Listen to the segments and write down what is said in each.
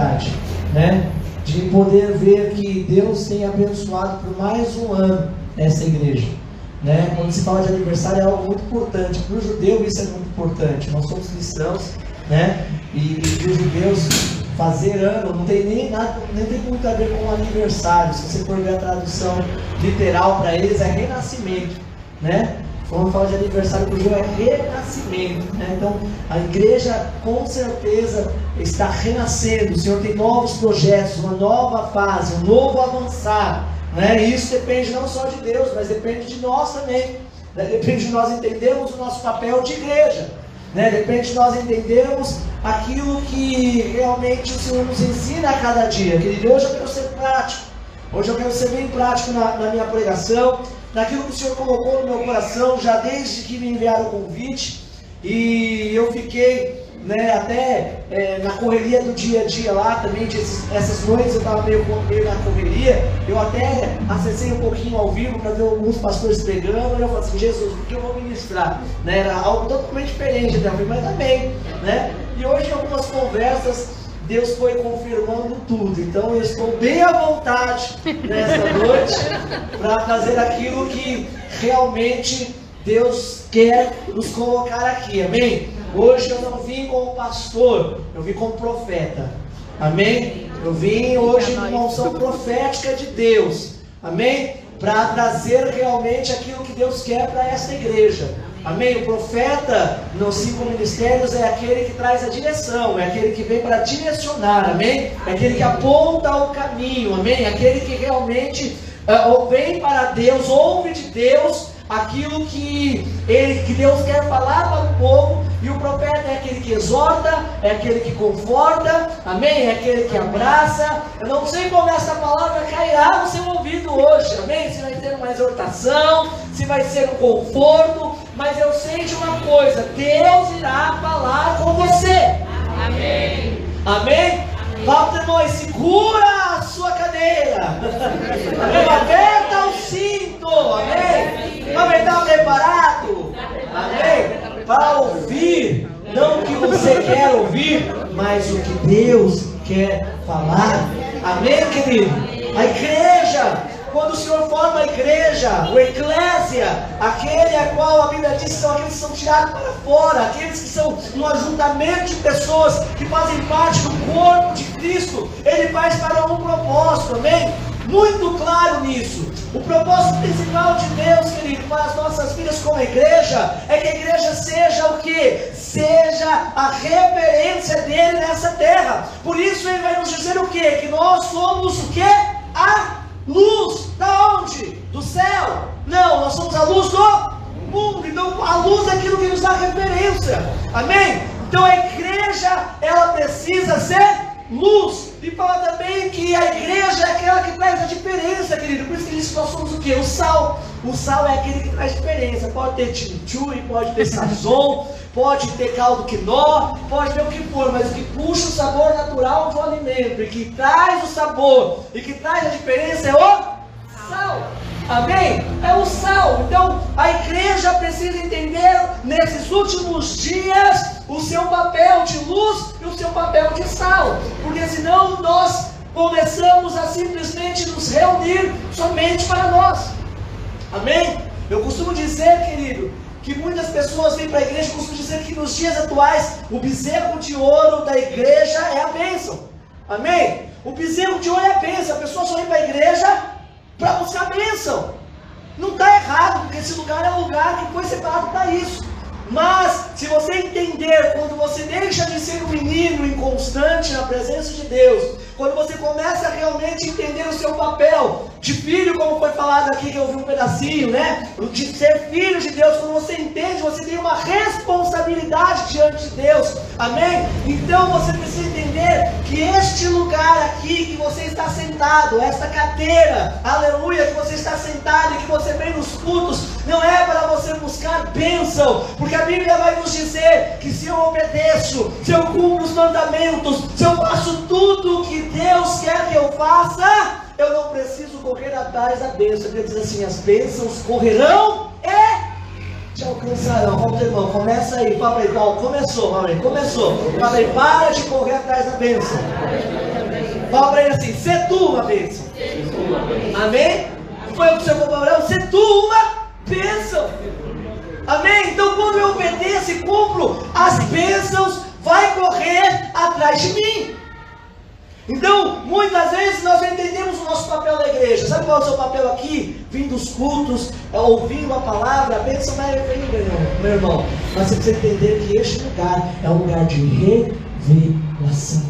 oportunidade, né? De poder ver que Deus tem abençoado por mais um ano essa igreja. Né? Quando se fala de aniversário é algo muito importante. Para o judeu isso é muito importante. Nós somos cristãos, né? E, e para os judeus fazer ano não tem nem nada, nem tem muito a ver com aniversário. Se você for ver a tradução literal para eles é renascimento, né? Quando fala de aniversário para o judeu é renascimento, né? Então a igreja com certeza está renascendo. O Senhor tem novos projetos, uma nova fase, um novo avançar. Né? E isso depende não só de Deus, mas depende de nós também. Né? Depende de nós entendermos o nosso papel de igreja. Né? Depende de nós entendermos aquilo que realmente o Senhor nos ensina a cada dia. Querido, hoje eu quero ser prático. Hoje eu quero ser bem prático na, na minha pregação, naquilo que o Senhor colocou no meu coração, já desde que me enviaram o convite. E eu fiquei né, até é, na correria do dia a dia lá também, esses, essas noites eu estava meio, meio na correria, eu até acessei um pouquinho ao vivo para ver alguns pastores pregando, e eu falei assim, Jesus, o que eu vou ministrar? Né, era algo totalmente diferente, né? mas também, né? E hoje algumas conversas, Deus foi confirmando tudo. Então eu estou bem à vontade nessa noite para fazer aquilo que realmente Deus quer nos colocar aqui. Amém? Hoje eu não vim como pastor, eu vim como profeta. Amém? Eu vim hoje com uma unção profética de Deus. Amém? Para trazer realmente aquilo que Deus quer para esta igreja. Amém? O profeta nos cinco ministérios é aquele que traz a direção, é aquele que vem para direcionar, amém? É aquele que aponta o caminho, amém? É aquele que realmente uh, vem para Deus, ouve de Deus aquilo que, ele, que Deus quer falar para o povo, e o profeta é aquele que exorta, é aquele que conforta, amém? É aquele que abraça. Eu não sei como essa palavra cairá no seu ouvido hoje, amém? Se vai ser uma exortação, se vai ser um conforto, mas eu sei de uma coisa: Deus irá falar com você, amém? Amém? Nós, segura a sua cadeira, amém? aperta o cinto, amém? Mas está preparado? Amém? Para ouvir, não o que você quer ouvir, mas o que Deus quer falar. Amém, querido? A igreja, quando o Senhor forma a igreja, o eclésia, aquele a qual a Bíblia diz são aqueles que são tirados para fora, aqueles que são um ajuntamento de pessoas que fazem parte do corpo de Cristo, ele faz para um propósito, amém? Muito claro nisso. O propósito principal de Deus, querido, para as nossas vidas como igreja, é que a igreja seja o que? Seja a referência dele nessa terra. Por isso ele vai nos dizer o que? Que nós somos o que? A luz. Da onde? Do céu. Não, nós somos a luz do mundo. Então a luz é aquilo que nos dá referência. Amém? Então a igreja, ela precisa ser luz. E fala também que a igreja é aquela que traz a diferença, querido. Por isso que diz que nós somos o quê? O sal. O sal é aquele que traz diferença. Pode ter chimichurri, pode ter sazon, pode ter caldo quinó, pode ter o que for, mas o que puxa o sabor natural do alimento e que traz o sabor e que traz a diferença é o sal. Amém? É o sal. Então, a igreja precisa entender nesses últimos dias o seu papel de luz e o seu papel de sal. Porque senão nós começamos a simplesmente nos reunir somente para nós. Amém? Eu costumo dizer, querido, que muitas pessoas vêm para a igreja, costumo dizer que nos dias atuais o bezerro de ouro da igreja é a bênção. Amém? O bezerro de ouro é a bênção. A pessoa só vem para a igreja para buscar bênção. Não está errado, porque esse lugar é um lugar que foi separado para isso. Mas, se você entender, quando você deixa de ser um menino inconstante na presença de Deus, quando você começa a realmente entender o seu papel de filho, como foi falado aqui, que eu vi um pedacinho, né? De ser filho de Deus, quando você entende, você tem uma responsabilidade diante de Deus, amém? Então você precisa entender que este lugar aqui que você está sentado, esta cadeira, aleluia, que você está sentado e que você vem nos cultos, não é para você buscar bênção, porque a Bíblia vai nos dizer que se eu obedeço, se eu cumpro os mandamentos, se eu faço tudo o que Deus quer que eu faça, eu não preciso correr atrás da bênção. Ele diz assim: as bênçãos correrão e te alcançarão. Vamos, irmão, começa aí. Fala aí, Paulo. Começou, fala aí. Começou. Fala aí, para de correr atrás da bênção. Fala para ele assim: se tu uma bênção. Amém? Foi o que Senhor falou para se tu uma bênção. Amém? Então, quando eu obedeço e cumpro as bênçãos, vai correr atrás de mim. Então, muitas vezes nós entendemos o nosso papel na igreja. Sabe qual é o seu papel aqui? Vindo dos cultos, é, ouvindo a palavra, a bênção vai vir, meu irmão. Mas você precisa entender que este lugar é um lugar de revelação.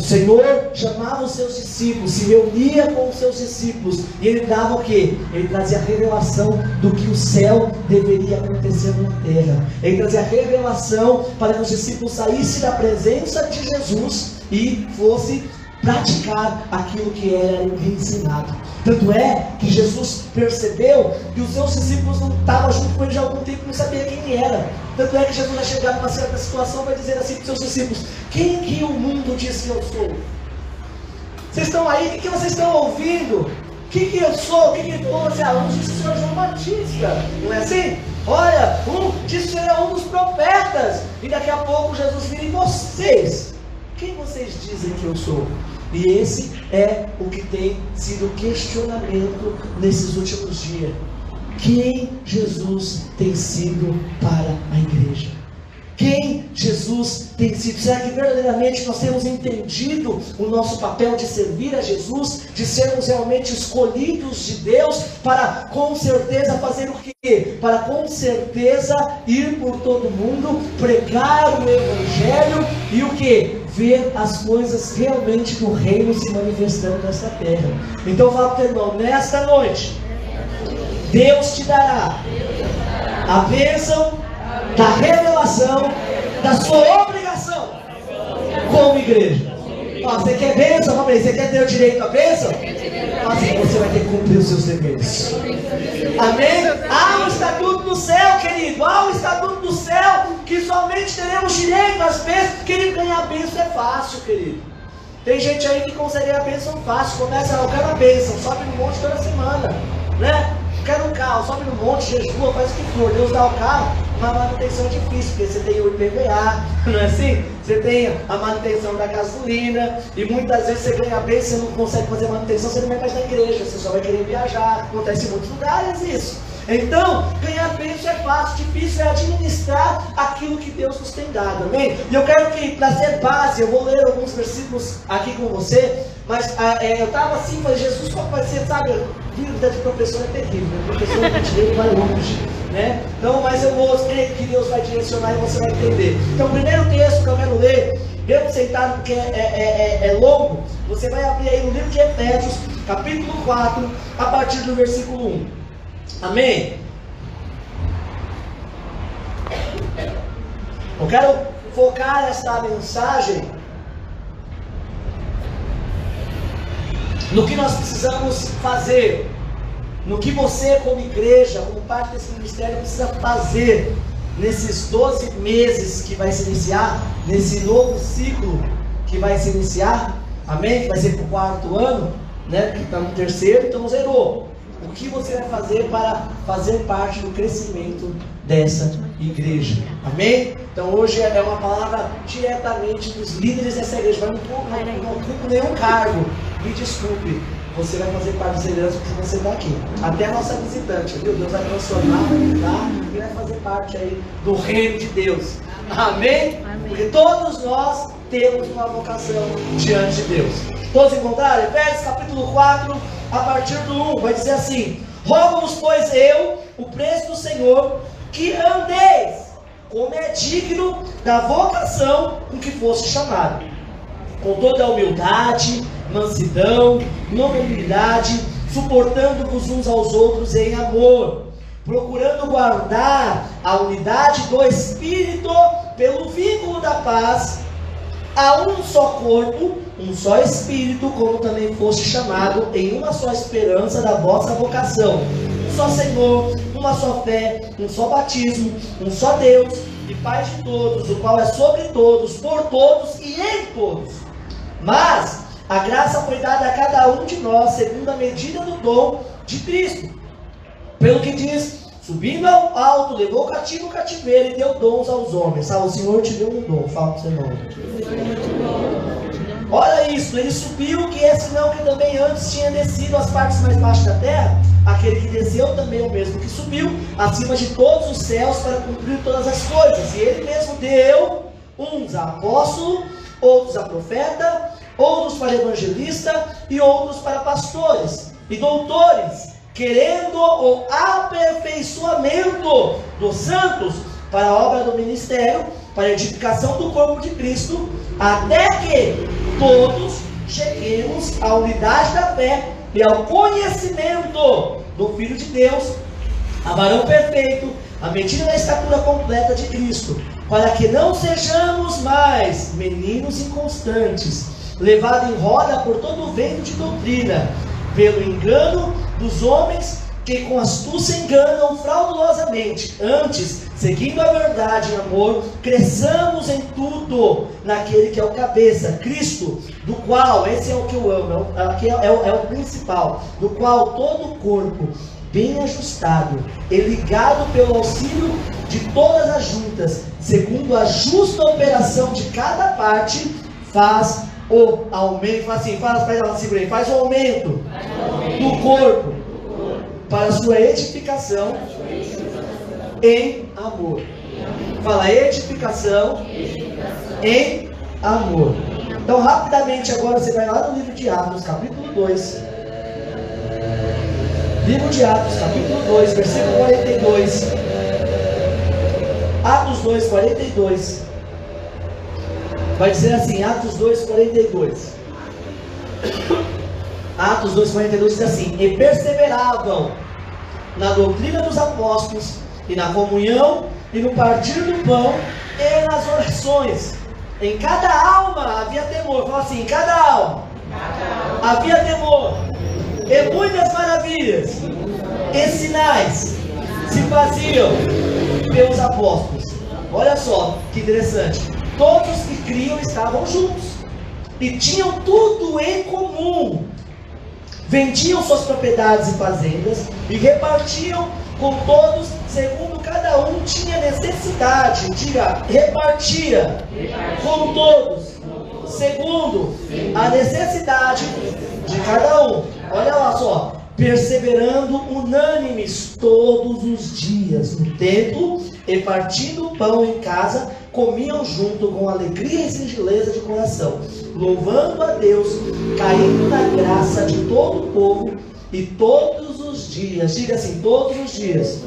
O Senhor chamava os seus discípulos, se reunia com os seus discípulos, e ele dava o que? Ele trazia a revelação do que o céu deveria acontecer na terra. Ele trazia a revelação para que os discípulos saíssem da presença de Jesus e fosse praticar aquilo que era ensinado. Tanto é que Jesus percebeu que os seus discípulos não estavam junto com ele já há algum tempo, não sabia quem ele era. Tanto é que Jesus vai chegar numa certa situação vai dizer assim para os seus discípulos: Quem que o mundo diz que eu sou? Vocês estão aí, o que, que vocês estão ouvindo? O que, que eu sou? O que, que eu sou? Ah, um disse o Senhor João Batista, não é assim? Olha, um disse que Senhor é um dos profetas, e daqui a pouco Jesus vira em vocês. Quem vocês dizem que eu sou? E esse é o que tem sido questionamento nesses últimos dias. Quem Jesus tem sido para a igreja? Quem Jesus tem sido? Será que verdadeiramente nós temos entendido o nosso papel de servir a Jesus, de sermos realmente escolhidos de Deus para com certeza fazer o quê? Para com certeza ir por todo mundo, pregar o Evangelho e o que? Ver as coisas realmente do reino se manifestando nessa terra. Então fala para o irmão, nesta noite, Deus te dará a bênção da revelação da sua obrigação como igreja. Ó, você quer bênção? Você quer ter o direito à bênção? Você vai ter que cumprir os seus deveres. Amém? Há um estatuto do céu, querido. Há um estatuto do céu que somente teremos direito às bênçãos. Querido, ganhar bênção é fácil, querido. Tem gente aí que consegue a bênção fácil. Começa, eu quero a bênção, sobe no monte toda semana. Né? Quero um carro, sobe no monte, jejua, faz o que for. Deus dá o carro, uma manutenção é difícil, porque você tem o IPVA, não é assim? Você tem a manutenção da gasolina, e muitas vezes você ganha bem, você não consegue fazer manutenção, você não vai mais na igreja, você só vai querer viajar. Acontece em muitos lugares isso. Então, ganhar bênção é fácil, difícil é administrar aquilo que Deus nos tem dado, amém? E eu quero que, para ser base, eu vou ler alguns versículos aqui com você, mas ah, é, eu estava assim, mas Jesus, qual vai ser, sabe? Vida de professor é terrível, né? professor de vai longe, né? Então, mas eu vou crer que Deus vai direcionar e você vai entender. Então, o primeiro texto que eu quero ler, mesmo sentado porque é, é, é, é longo, você vai abrir aí no livro de Efésios, capítulo 4, a partir do versículo 1. Amém? Eu quero focar esta mensagem no que nós precisamos fazer, no que você, como igreja, como parte desse ministério, precisa fazer nesses 12 meses que vai se iniciar, nesse novo ciclo que vai se iniciar, amém? Que vai ser para o quarto ano, né? Que está no terceiro, então zerou o que você vai fazer para fazer parte do crescimento dessa igreja. Amém? Então hoje é uma palavra diretamente dos líderes dessa igreja. Mas não, ocupo nenhum cargo. Me desculpe. Você vai fazer parte dos lideranças porque você está aqui. Até a nossa visitante, viu? Deus vai transformar, vai mudar e vai fazer parte aí do reino de Deus. Amém? Amém? Porque todos nós temos uma vocação diante de Deus. Todos encontraram? Efésios capítulo 4 a partir do 1, vai dizer assim: Rogo-vos, pois eu, o preço do Senhor, que andeis como é digno da vocação com que fosse chamado, com toda a humildade, mansidão, nobilidade, suportando-vos uns aos outros em amor, procurando guardar a unidade do Espírito pelo vínculo da paz, a um só corpo um só Espírito, como também foste chamado em uma só esperança da vossa vocação. Um só Senhor, uma só fé, um só batismo, um só Deus e Pai de todos, o qual é sobre todos, por todos e em todos. Mas a graça foi dada a cada um de nós segundo a medida do dom de Cristo. Pelo que diz Subindo ao alto, levou o cativo o cativeiro e deu dons aos homens. Ah, o Senhor te deu um dom. Fala para o Senhor. Olha isso, ele subiu, que é senão que também antes tinha descido as partes mais baixas da terra. Aquele que desceu também é o mesmo que subiu, acima de todos os céus, para cumprir todas as coisas. E ele mesmo deu uns a apóstolo, outros a profeta, outros para evangelista e outros para pastores e doutores, querendo o aperfeiçoamento dos santos para a obra do ministério, para a edificação do corpo de Cristo, até que todos cheguemos à unidade da fé e ao conhecimento do Filho de Deus, a varão perfeito, a medida da estatura completa de Cristo, para que não sejamos mais meninos inconstantes, levados em roda por todo o vento de doutrina, pelo engano dos homens que com astúcia enganam fraudulosamente. Antes, seguindo a verdade em amor, cresçamos em tudo naquele que é o cabeça, Cristo, do qual, esse é o que eu amo, é o, é, é, o, é o principal, do qual todo o corpo, bem ajustado e ligado pelo auxílio de todas as juntas, segundo a justa operação de cada parte, faz o aumento, faz assim, faz, faz, faz, faz o aumento do corpo para a sua edificação em amor. Fala edificação em amor. Então, rapidamente, agora você vai lá no livro de Atos, capítulo 2. Livro de Atos, capítulo 2, versículo 42. Atos 2, 42. Vai dizer assim, Atos 2, 42. Atos 2,42 diz assim: E perseveravam na doutrina dos apóstolos, e na comunhão, e no partir do pão, e nas orações. Em cada alma havia temor. Fala assim: em cada alma, cada alma. havia temor. E muitas maravilhas e sinais se faziam pelos apóstolos. Olha só que interessante. Todos que criam estavam juntos e tinham tudo em comum vendiam suas propriedades e fazendas e repartiam com todos segundo cada um tinha necessidade. Diga, repartia com todos segundo a necessidade de cada um. Olha lá só, perseverando unânimes todos os dias no templo e partindo pão em casa, comiam junto com alegria e singeleza de coração, louvando a Deus, caindo na graça de todo o povo e todos os dias, diga assim, todos os dias,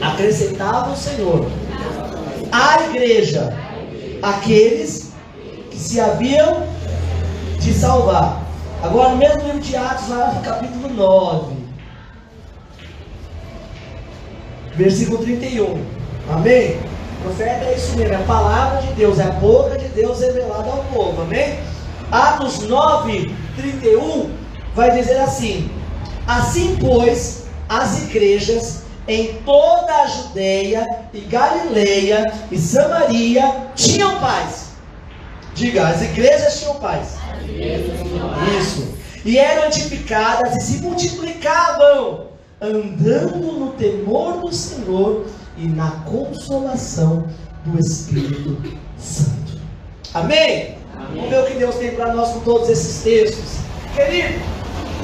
acrescentava o Senhor à igreja aqueles que se haviam de salvar. Agora, no mesmo livro de Atos, lá no capítulo 9, versículo 31. Amém? Profeta é isso mesmo, é a palavra de Deus, é a boca de Deus revelada ao povo, amém? Atos 9, 31 vai dizer assim: Assim, pois, as igrejas em toda a Judéia e Galileia e Samaria tinham paz. Diga, as igrejas tinham paz. Isso. E eram edificadas e se multiplicavam, andando no temor do Senhor e na consolação do Espírito Santo. Amém? Amém. Vamos ver o que Deus tem para nós com todos esses textos. Querido,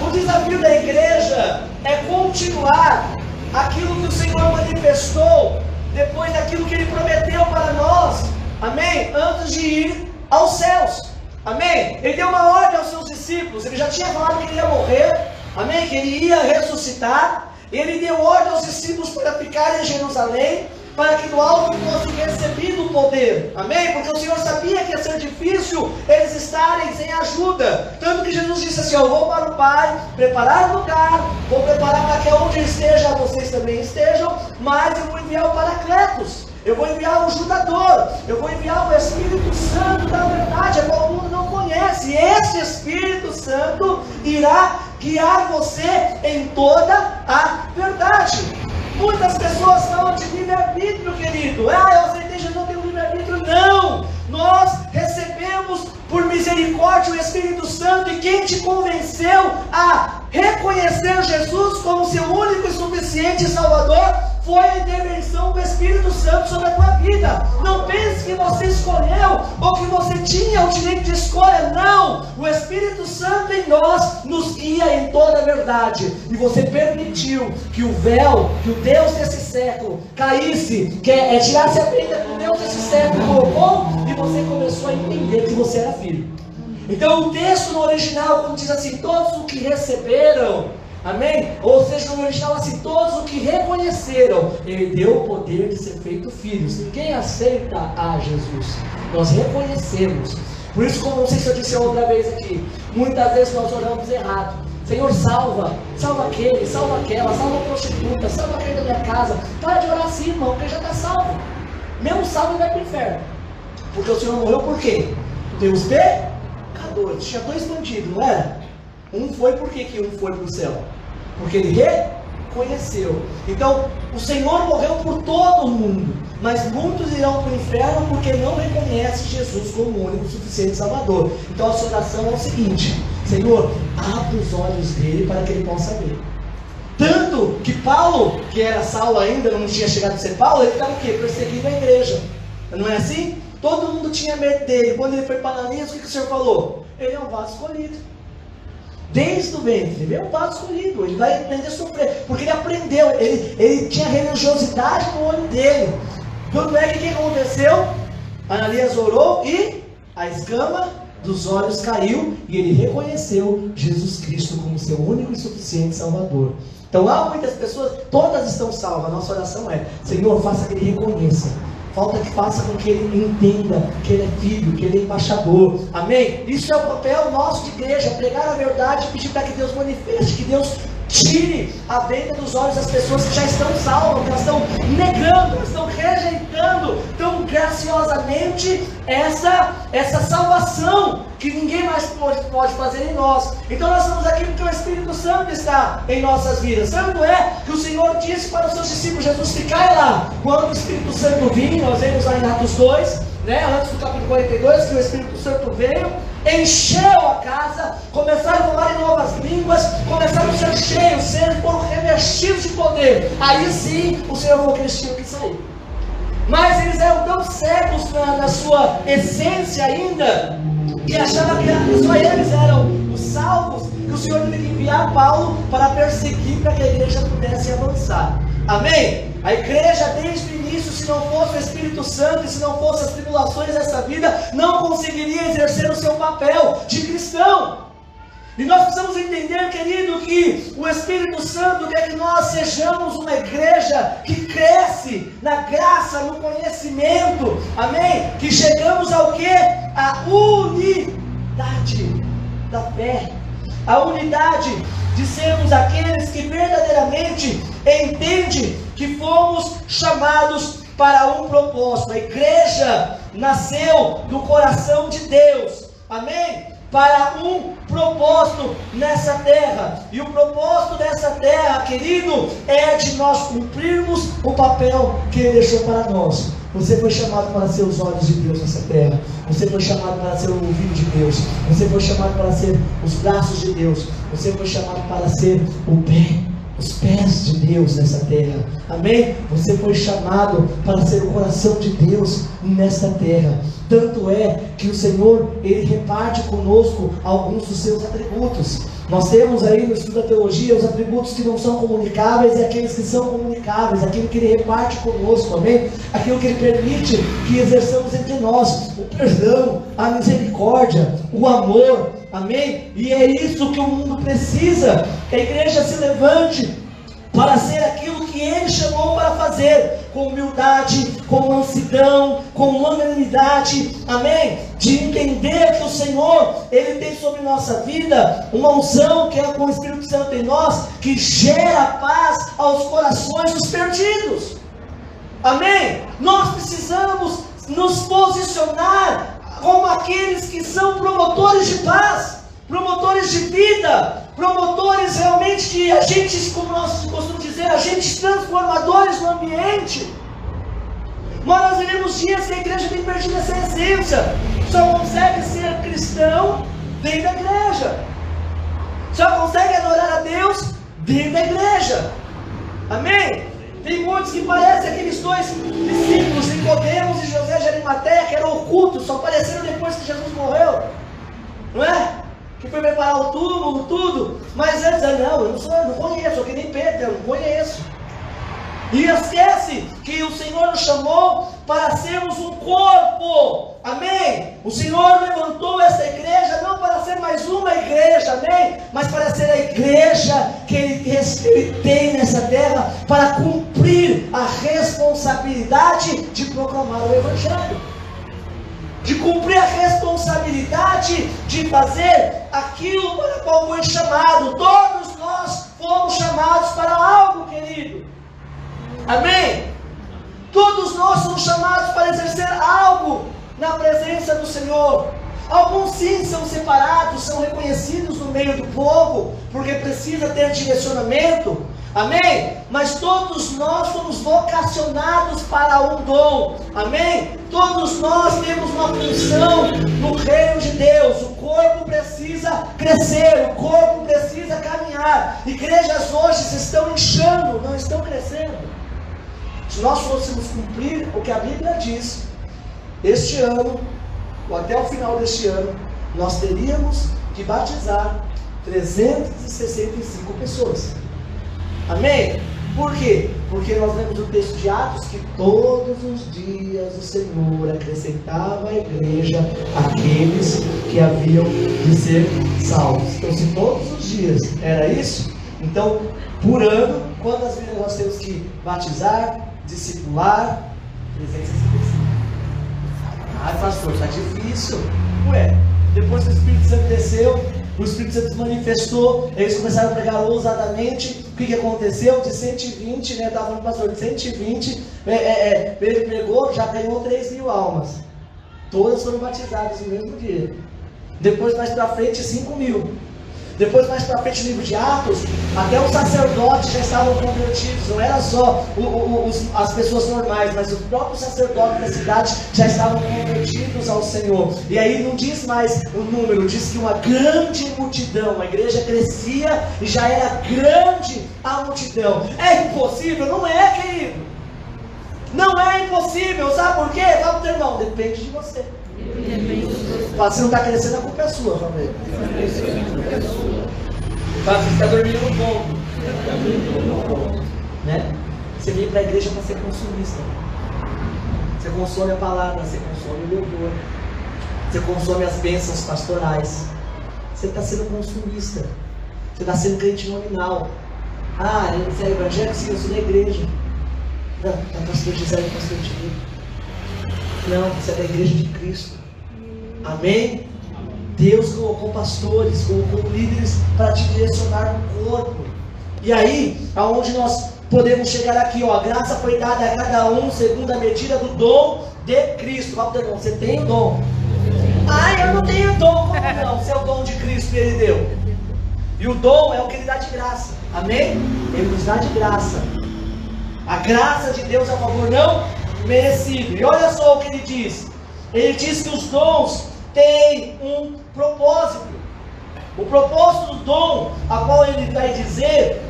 o desafio da igreja é continuar aquilo que o Senhor manifestou depois daquilo que Ele prometeu para nós. Amém? Antes de ir aos céus. Amém? Ele deu uma ordem aos seus discípulos. Ele já tinha falado que ele ia morrer. Amém? Que ele ia ressuscitar. Ele deu ordem aos discípulos para ficarem em Jerusalém, para que do alto fosse recebido o poder. Amém? Porque o Senhor sabia que ia ser difícil eles estarem sem ajuda. Tanto que Jesus disse assim: Eu vou para o Pai, preparar lugar, vou preparar para que onde esteja vocês também estejam, mas eu vou enviar o Paracletos. Eu vou enviar o ajudador, eu vou enviar o Espírito Santo da verdade, a qual o mundo não conhece. E esse Espírito Santo irá guiar você em toda a verdade. Muitas pessoas falam de livre-arbítrio, querido. Ah, eu aceitei Jesus, não tenho livre-arbítrio. Não! Nós recebemos por misericórdia o Espírito Santo e quem te convenceu a reconhecer Jesus como seu único e suficiente Salvador foi a intervenção do Espírito Santo sobre a tua vida. Não pense que você escolheu ou que você tinha o direito de escolha. Não! O Espírito Santo em nós nos guia em toda a verdade. E você permitiu que o véu, que o Deus desse século caísse, que é, é tirasse a prenda que o Deus desse século colocou, e você começou a entender que você era filho. Então o texto no original, quando diz assim, todos os que receberam, Amém? Ou seja, no original assim, todos os que reconheceram, ele deu o poder de ser feito filhos. Ninguém aceita a Jesus. Nós reconhecemos. Por isso, como não sei se eu disse outra vez aqui, muitas vezes nós oramos errado. Senhor, salva, salva aquele, salva aquela, salva a prostituta, salva aquele da minha casa. Para de orar assim, irmão, porque já está salvo. Mesmo salvo, ele vai para o inferno. Porque o Senhor morreu por quê? Os pecadores. Tinha dois bandidos, não era? Um foi por que um foi para o céu? Porque ele reconheceu. Então, o Senhor morreu por todo mundo, mas muitos irão para o inferno porque não reconhecem Jesus como o único suficiente Salvador. Então, a sua oração é o seguinte: Senhor, abre os olhos dele para que ele possa ver. Tanto que Paulo, que era Saulo ainda, não tinha chegado a ser Paulo, ele estava o quê? Perseguindo a igreja. Não é assim? Todo mundo tinha medo dele. Quando ele foi para Ananias, o que, que o Senhor falou? Ele é um vaso escolhido desde o ventre. Ele é um vaso escolhido, ele vai aprender a sofrer, porque ele aprendeu, ele, ele tinha religiosidade no olho dele. Quando é que o que aconteceu? Ananias orou e a escama dos olhos caiu e ele reconheceu Jesus Cristo como seu único e suficiente Salvador. Então há muitas pessoas, todas estão salvas. A nossa oração é: Senhor, faça que ele reconheça Falta que faça com que ele entenda que ele é filho, que ele é embaixador. Amém? Isso é o papel nosso de igreja, pregar a verdade e pedir para que Deus manifeste, que Deus tire a venda dos olhos das pessoas que já estão salvas, que elas estão negando, estão rejeitando tão graciosamente essa, essa salvação que ninguém mais pode, pode fazer em nós. Então nós estamos aqui porque o Espírito Santo está em nossas vidas. Tanto é que o Senhor disse para os seus discípulos, Jesus, ficai lá. Quando o Espírito Santo vir, nós vemos lá em Atos 2, né, antes do capítulo 42, que o Espírito Santo veio, encheu a casa, começaram a falar em novas línguas, começaram a ser cheios, ser foram revestidos de poder. Aí sim o Senhor falou que sair. Mas eles eram tão cegos na, na sua essência ainda, que achavam que só eles eram os salvos, que o Senhor teve que enviar Paulo para perseguir para que a igreja pudesse avançar. Amém? A igreja, desde o início, se não fosse o Espírito Santo e se não fossem as tribulações dessa vida, não conseguiria exercer o seu papel de cristão. E nós precisamos entender, querido, que o Espírito Santo quer que nós sejamos uma igreja que cresce na graça, no conhecimento, amém? Que chegamos ao que? A unidade da fé, a unidade de sermos aqueles que verdadeiramente entendem que fomos chamados para um propósito. A igreja nasceu do coração de Deus. Amém? Para um propósito nessa terra. E o propósito dessa terra, querido, é de nós cumprirmos o papel que Ele deixou para nós. Você foi chamado para ser os olhos de Deus nessa terra. Você foi chamado para ser o ouvido de Deus. Você foi chamado para ser os braços de Deus. Você foi chamado para ser o pé, os pés de Deus nessa terra. Amém? Você foi chamado para ser o coração de Deus nessa terra. Tanto é que o Senhor, Ele reparte conosco alguns dos seus atributos. Nós temos aí no estudo da teologia os atributos que não são comunicáveis e aqueles que são comunicáveis, aquilo que Ele reparte conosco, amém? Aquilo que Ele permite que exerçamos entre nós, o perdão, a misericórdia, o amor, amém? E é isso que o mundo precisa, que a igreja se levante para ser aquilo que Ele chamou para fazer, com humildade, com mansidão, com longanimidade, amém? De entender que o Senhor, Ele tem sobre nossa vida uma unção que é com o Espírito Santo em nós, que gera paz aos corações dos perdidos, amém? Nós precisamos nos posicionar como aqueles que são promotores de paz, promotores de vida, promotores realmente que agentes, como nós costumamos dizer, agentes transformadores no ambiente. Mas nós vivemos dias que a igreja tem perdido essa essência. Só consegue ser cristão dentro da igreja. Só consegue adorar a Deus dentro da igreja. Amém? Tem muitos que parecem aqueles dois discípulos, Nicodemos e José de Arimateia, que eram ocultos, só apareceram depois que Jesus morreu. Não é? Que foi preparar o túmulo, tudo. Mas antes, não, eu não, sou, eu não conheço, eu que nem Pedro, eu não conheço. E esquece que o Senhor nos chamou para sermos um corpo. Amém? O Senhor levantou essa igreja não para ser mais uma igreja, amém? Mas para ser a igreja que Ele tem nessa terra para cumprir a responsabilidade de proclamar o Evangelho. De cumprir a responsabilidade de fazer aquilo para qual foi chamado. Todos nós fomos chamados para algo, querido. Amém? Todos nós somos chamados para exercer algo na presença do Senhor. Alguns sim são separados, são reconhecidos no meio do povo, porque precisa ter direcionamento. Amém? Mas todos nós somos vocacionados para um dom. Amém? Todos nós temos uma função no reino de Deus. O corpo precisa crescer, o corpo precisa caminhar. Igrejas hoje estão inchando, não estão crescendo. Se nós fôssemos cumprir o que a Bíblia diz, este ano, ou até o final deste ano, nós teríamos que batizar 365 pessoas. Amém? Por quê? Porque nós lemos o texto de Atos que todos os dias o Senhor acrescentava à igreja aqueles que haviam de ser salvos. Então, se todos os dias era isso, então, por ano, quantas vezes nós temos que batizar, discipular, 365. Ai, pastor, está difícil. Ué, depois que o Espírito Santo desceu, o Espírito Santo se manifestou, eles começaram a pregar ousadamente. O que, que aconteceu? De 120, né? Estava falando pastor, de 120, é, é, é, ele pregou, já ganhou 3 mil almas. Todas foram batizadas no mesmo dia. Depois, mais para frente, 5 mil. Depois, mais para frente, no livro de Atos, até os sacerdotes já estavam convertidos. Não era só o, o, as pessoas normais, mas os próprios sacerdotes da cidade já estavam convertidos ao Senhor. E aí não diz mais o número, diz que uma grande multidão, a igreja crescia e já era grande a multidão. É impossível? Não é, querido. Não é impossível, sabe por quê? Fala pro irmão, depende de você. Fala, se não está crescendo, a culpa é sua, família. Fala, você está dormindo no ponto. Né? Você vem para a igreja para ser consumista. Você consome a palavra, você consome o louvor. Você consome as bênçãos pastorais. Você está sendo consumista. Você está sendo crente nominal. Ah, você é evangélico? Sim, eu sou da igreja. Não, é pastor Gisele, pastor Tiago. Não, você é da igreja de Cristo. Amém? Deus colocou pastores, colocou líderes para te direcionar no corpo. E aí, aonde nós podemos chegar aqui, ó, a graça foi dada a cada um segundo a medida do dom de Cristo. Fala irmão, você tem o dom. Ah, eu não tenho dom. Como não? Seu dom de Cristo ele deu. E o dom é o que ele dá de graça. Amém? Ele nos dá de graça. A graça de Deus é a favor não merecido. E olha só o que ele diz. Ele diz que os dons tem um propósito. O propósito do dom, a qual ele vai dizer,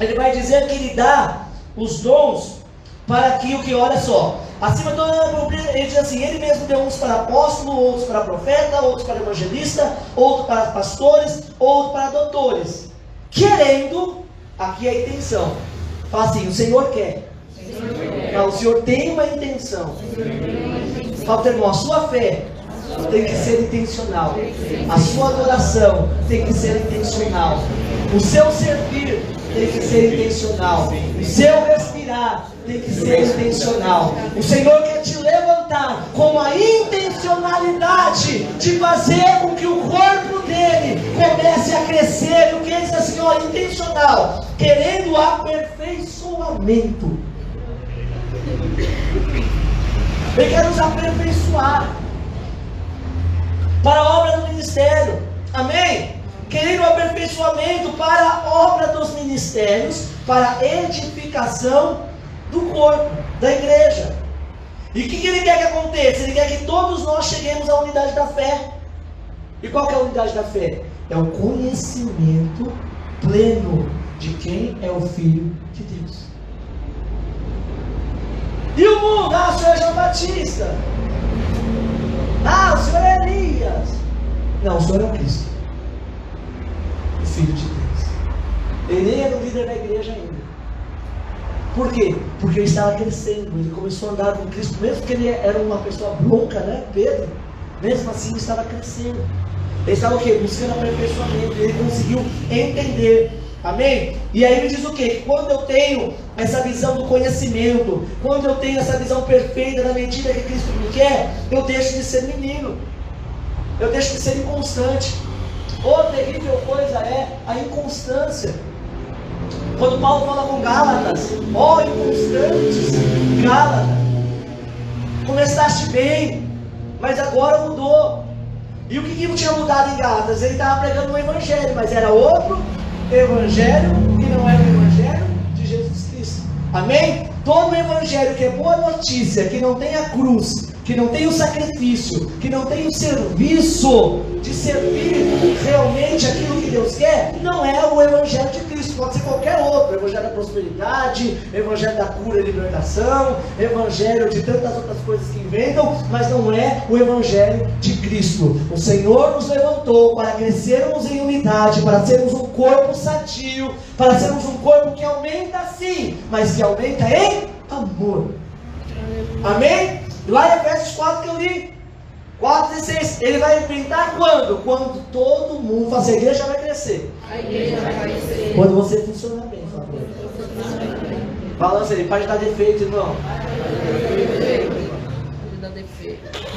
ele vai dizer que ele dá os dons para que o que, olha só, acima de todo, ele diz assim: ele mesmo deu uns para apóstolo, outros para profeta, outros para evangelista, outros para pastores, outros para doutores, querendo, aqui é a intenção, fala assim: o Senhor quer. Fala, o Senhor tem uma intenção. Fala, irmão, a sua fé tem que ser intencional. A sua adoração tem que ser intencional. O seu servir tem que ser intencional. O seu respirar tem que ser intencional. O Senhor quer te levantar com a intencionalidade de fazer com que o corpo dele comece a crescer. O que diz assim, ó, intencional, querendo aperfeiçoamento. Ele quer nos aperfeiçoar para a obra do ministério. Amém? Querendo aperfeiçoamento para a obra dos ministérios, para a edificação do corpo, da igreja. E o que, que ele quer que aconteça? Ele quer que todos nós cheguemos à unidade da fé. E qual é a unidade da fé? É o conhecimento pleno de quem é o Filho de Deus. E o mundo? Ah, o senhor é João Batista. Ah, o senhor é Elias. Não, o senhor é o Cristo. O Filho de Deus. Ele era o líder da igreja ainda. Por quê? Porque ele estava crescendo, ele começou a andar com Cristo, mesmo que ele era uma pessoa bronca, né? Pedro, mesmo assim ele estava crescendo. Ele estava o quê? Buscando aperfeiçoamento, ele conseguiu entender. Amém? E aí ele diz o? Que quando eu tenho essa visão do conhecimento, quando eu tenho essa visão perfeita na medida que Cristo me quer, eu deixo de ser menino. Eu deixo de ser inconstante. Outra terrível coisa é a inconstância. Quando Paulo fala com Gálatas, ó oh, inconstantes, Gálatas, começaste bem, mas agora mudou. E o que, que tinha mudado em Gálatas? Ele estava pregando um evangelho, mas era outro evangelho que não era o evangelho de Jesus Cristo. Amém? Todo evangelho que é boa notícia, que não tem a cruz, que não tem o sacrifício, que não tem o serviço de servir realmente aquilo que Deus quer, não é o Evangelho de Cristo, pode ser qualquer outro, Evangelho da prosperidade, Evangelho da cura e libertação, Evangelho de tantas outras coisas que inventam, mas não é o Evangelho de Cristo. O Senhor nos levantou para crescermos em unidade, para sermos um corpo sadio, para sermos um corpo que aumenta sim, mas que aumenta em amor. Amém? Lá em Efésios 4 que eu li. 4 e 6. Ele vai inventar quando? Quando todo mundo faz a igreja vai crescer. A igreja vai crescer. Quando você funcionar bem, Balança ele, pode dar defeito, irmão.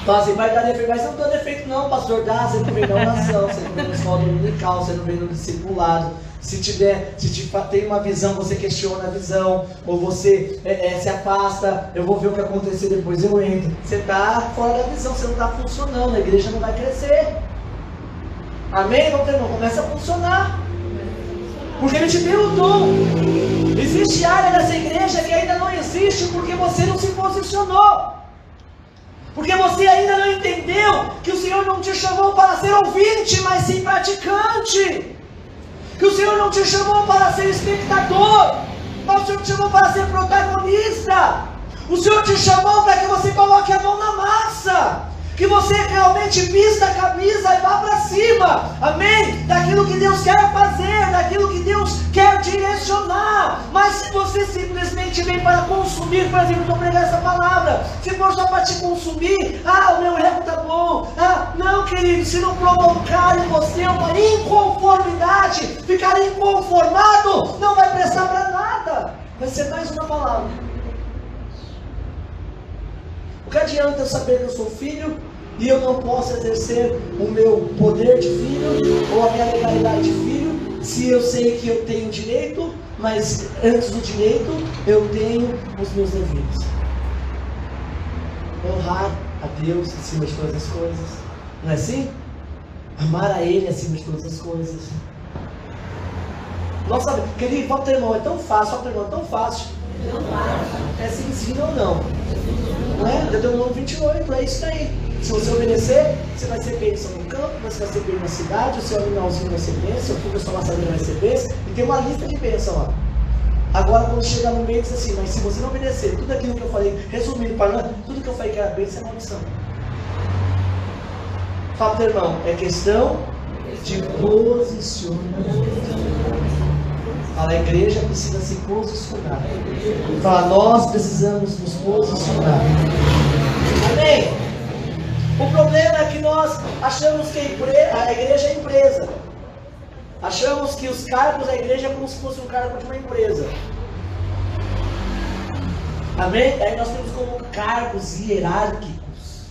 Fala assim, vai dar defeito, mas não dá defeito não, pastor, dá, você não vem na oração, você não vem no escola dominical, você não vem no discipulado, se tiver, se te, tem uma visão, você questiona a visão, ou você é, é, se afasta, eu vou ver o que acontecer depois, eu entro. Você está fora da visão, você não está funcionando, a igreja não vai crescer. Amém? Não, irmão? Começa a funcionar. Porque ele te deu o dom. Existe área dessa igreja que ainda não existe porque você não se posicionou. Porque você ainda não entendeu que o Senhor não te chamou para ser ouvinte, mas sim praticante que o Senhor não te chamou para ser espectador, mas o Senhor te chamou para ser protagonista. O Senhor te chamou para que você coloque a mão na massa que você realmente vista a camisa e vá para cima, amém? Daquilo que Deus quer fazer, daquilo que Deus quer direcionar. Mas se você simplesmente vem para consumir, por exemplo, estou pregando essa palavra, se for só para te consumir, ah, o meu ego tá bom, ah, não, querido, se não provocar em você uma inconformidade, ficar inconformado, não vai prestar para nada, vai ser mais uma palavra. Que adianta eu saber que eu sou filho e eu não posso exercer o meu poder de filho ou a minha legalidade de filho se eu sei que eu tenho direito, mas antes do direito eu tenho os meus deveres? Honrar a Deus acima de todas as coisas, não é assim? Amar a Ele acima de todas as coisas. Nossa, querido, teu irmão, é tão fácil, teu irmão, é tão fácil. É se ensina ou não. Não é? Deuteronômio 28, é isso aí. Se você obedecer, você vai ser bênção no campo, você vai ser bênção na cidade, o seu animalzinho vai ser bênção, seu filho, a sua maçadeira vai ser bênção, e tem uma lista de bênção lá. Agora, quando chegar no meio, diz assim, mas se você não obedecer, tudo aquilo que eu falei, resumindo, para tudo que eu falei que era bênção é maldição. Teu irmão, é questão de posicionamento. Fala, a igreja precisa se posicionar. Fala, nós precisamos nos posicionar. Amém? O problema é que nós achamos que a igreja é empresa. Achamos que os cargos da igreja é como se fosse um cargo de uma empresa. Amém? Aí nós temos como cargos hierárquicos.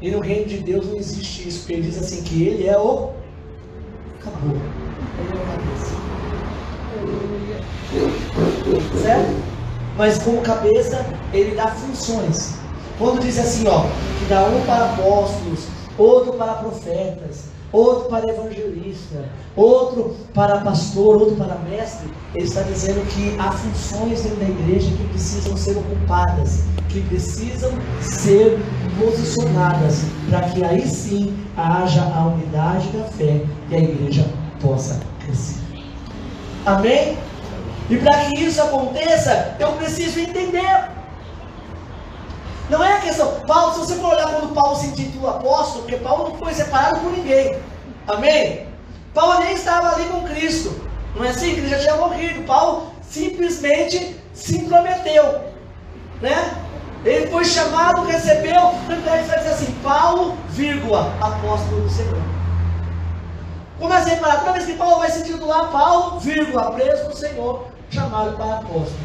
E no reino de Deus não existe isso, porque ele diz assim que ele é o. Acabou. Ele é o cabeça. Certo? Mas como cabeça, ele dá funções. Quando diz assim, ó, que dá um para apóstolos, outro para profetas, outro para evangelista, outro para pastor, outro para mestre, ele está dizendo que há funções dentro da igreja que precisam ser ocupadas, que precisam ser posicionadas, para que aí sim haja a unidade da fé e a igreja possa crescer. Amém? E para que isso aconteça, eu preciso entender. Não é a questão. Paulo, se você for olhar quando Paulo se intitula apóstolo, porque Paulo não foi separado por ninguém. Amém? Paulo nem estava ali com Cristo. Não é assim? Ele já tinha morrido. Paulo simplesmente se intrometeu. Né? Ele foi chamado, recebeu. Ele vai dizer assim: Paulo, vírgula, apóstolo do Senhor. Começa a reparar, toda vez que Paulo vai se titular Paulo, vírgula, preso do Senhor, chamado para apóstolo.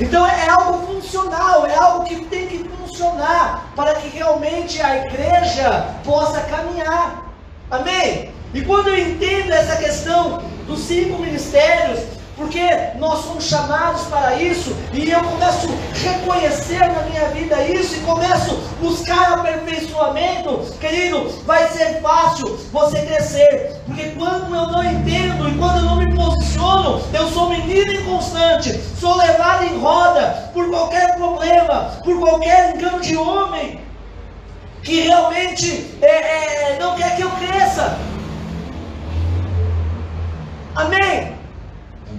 Então é algo funcional, é algo que tem que funcionar para que realmente a igreja possa caminhar. Amém? E quando eu entendo essa questão dos cinco ministérios, porque nós somos chamados para isso, e eu começo a reconhecer na minha vida isso, e começo a buscar aperfeiçoamento, querido, vai ser fácil você crescer, porque quando eu não entendo e quando eu não me posiciono, eu sou menino inconstante, sou levado em roda por qualquer problema, por qualquer engano de homem, que realmente é, é, não quer que eu cresça. Amém?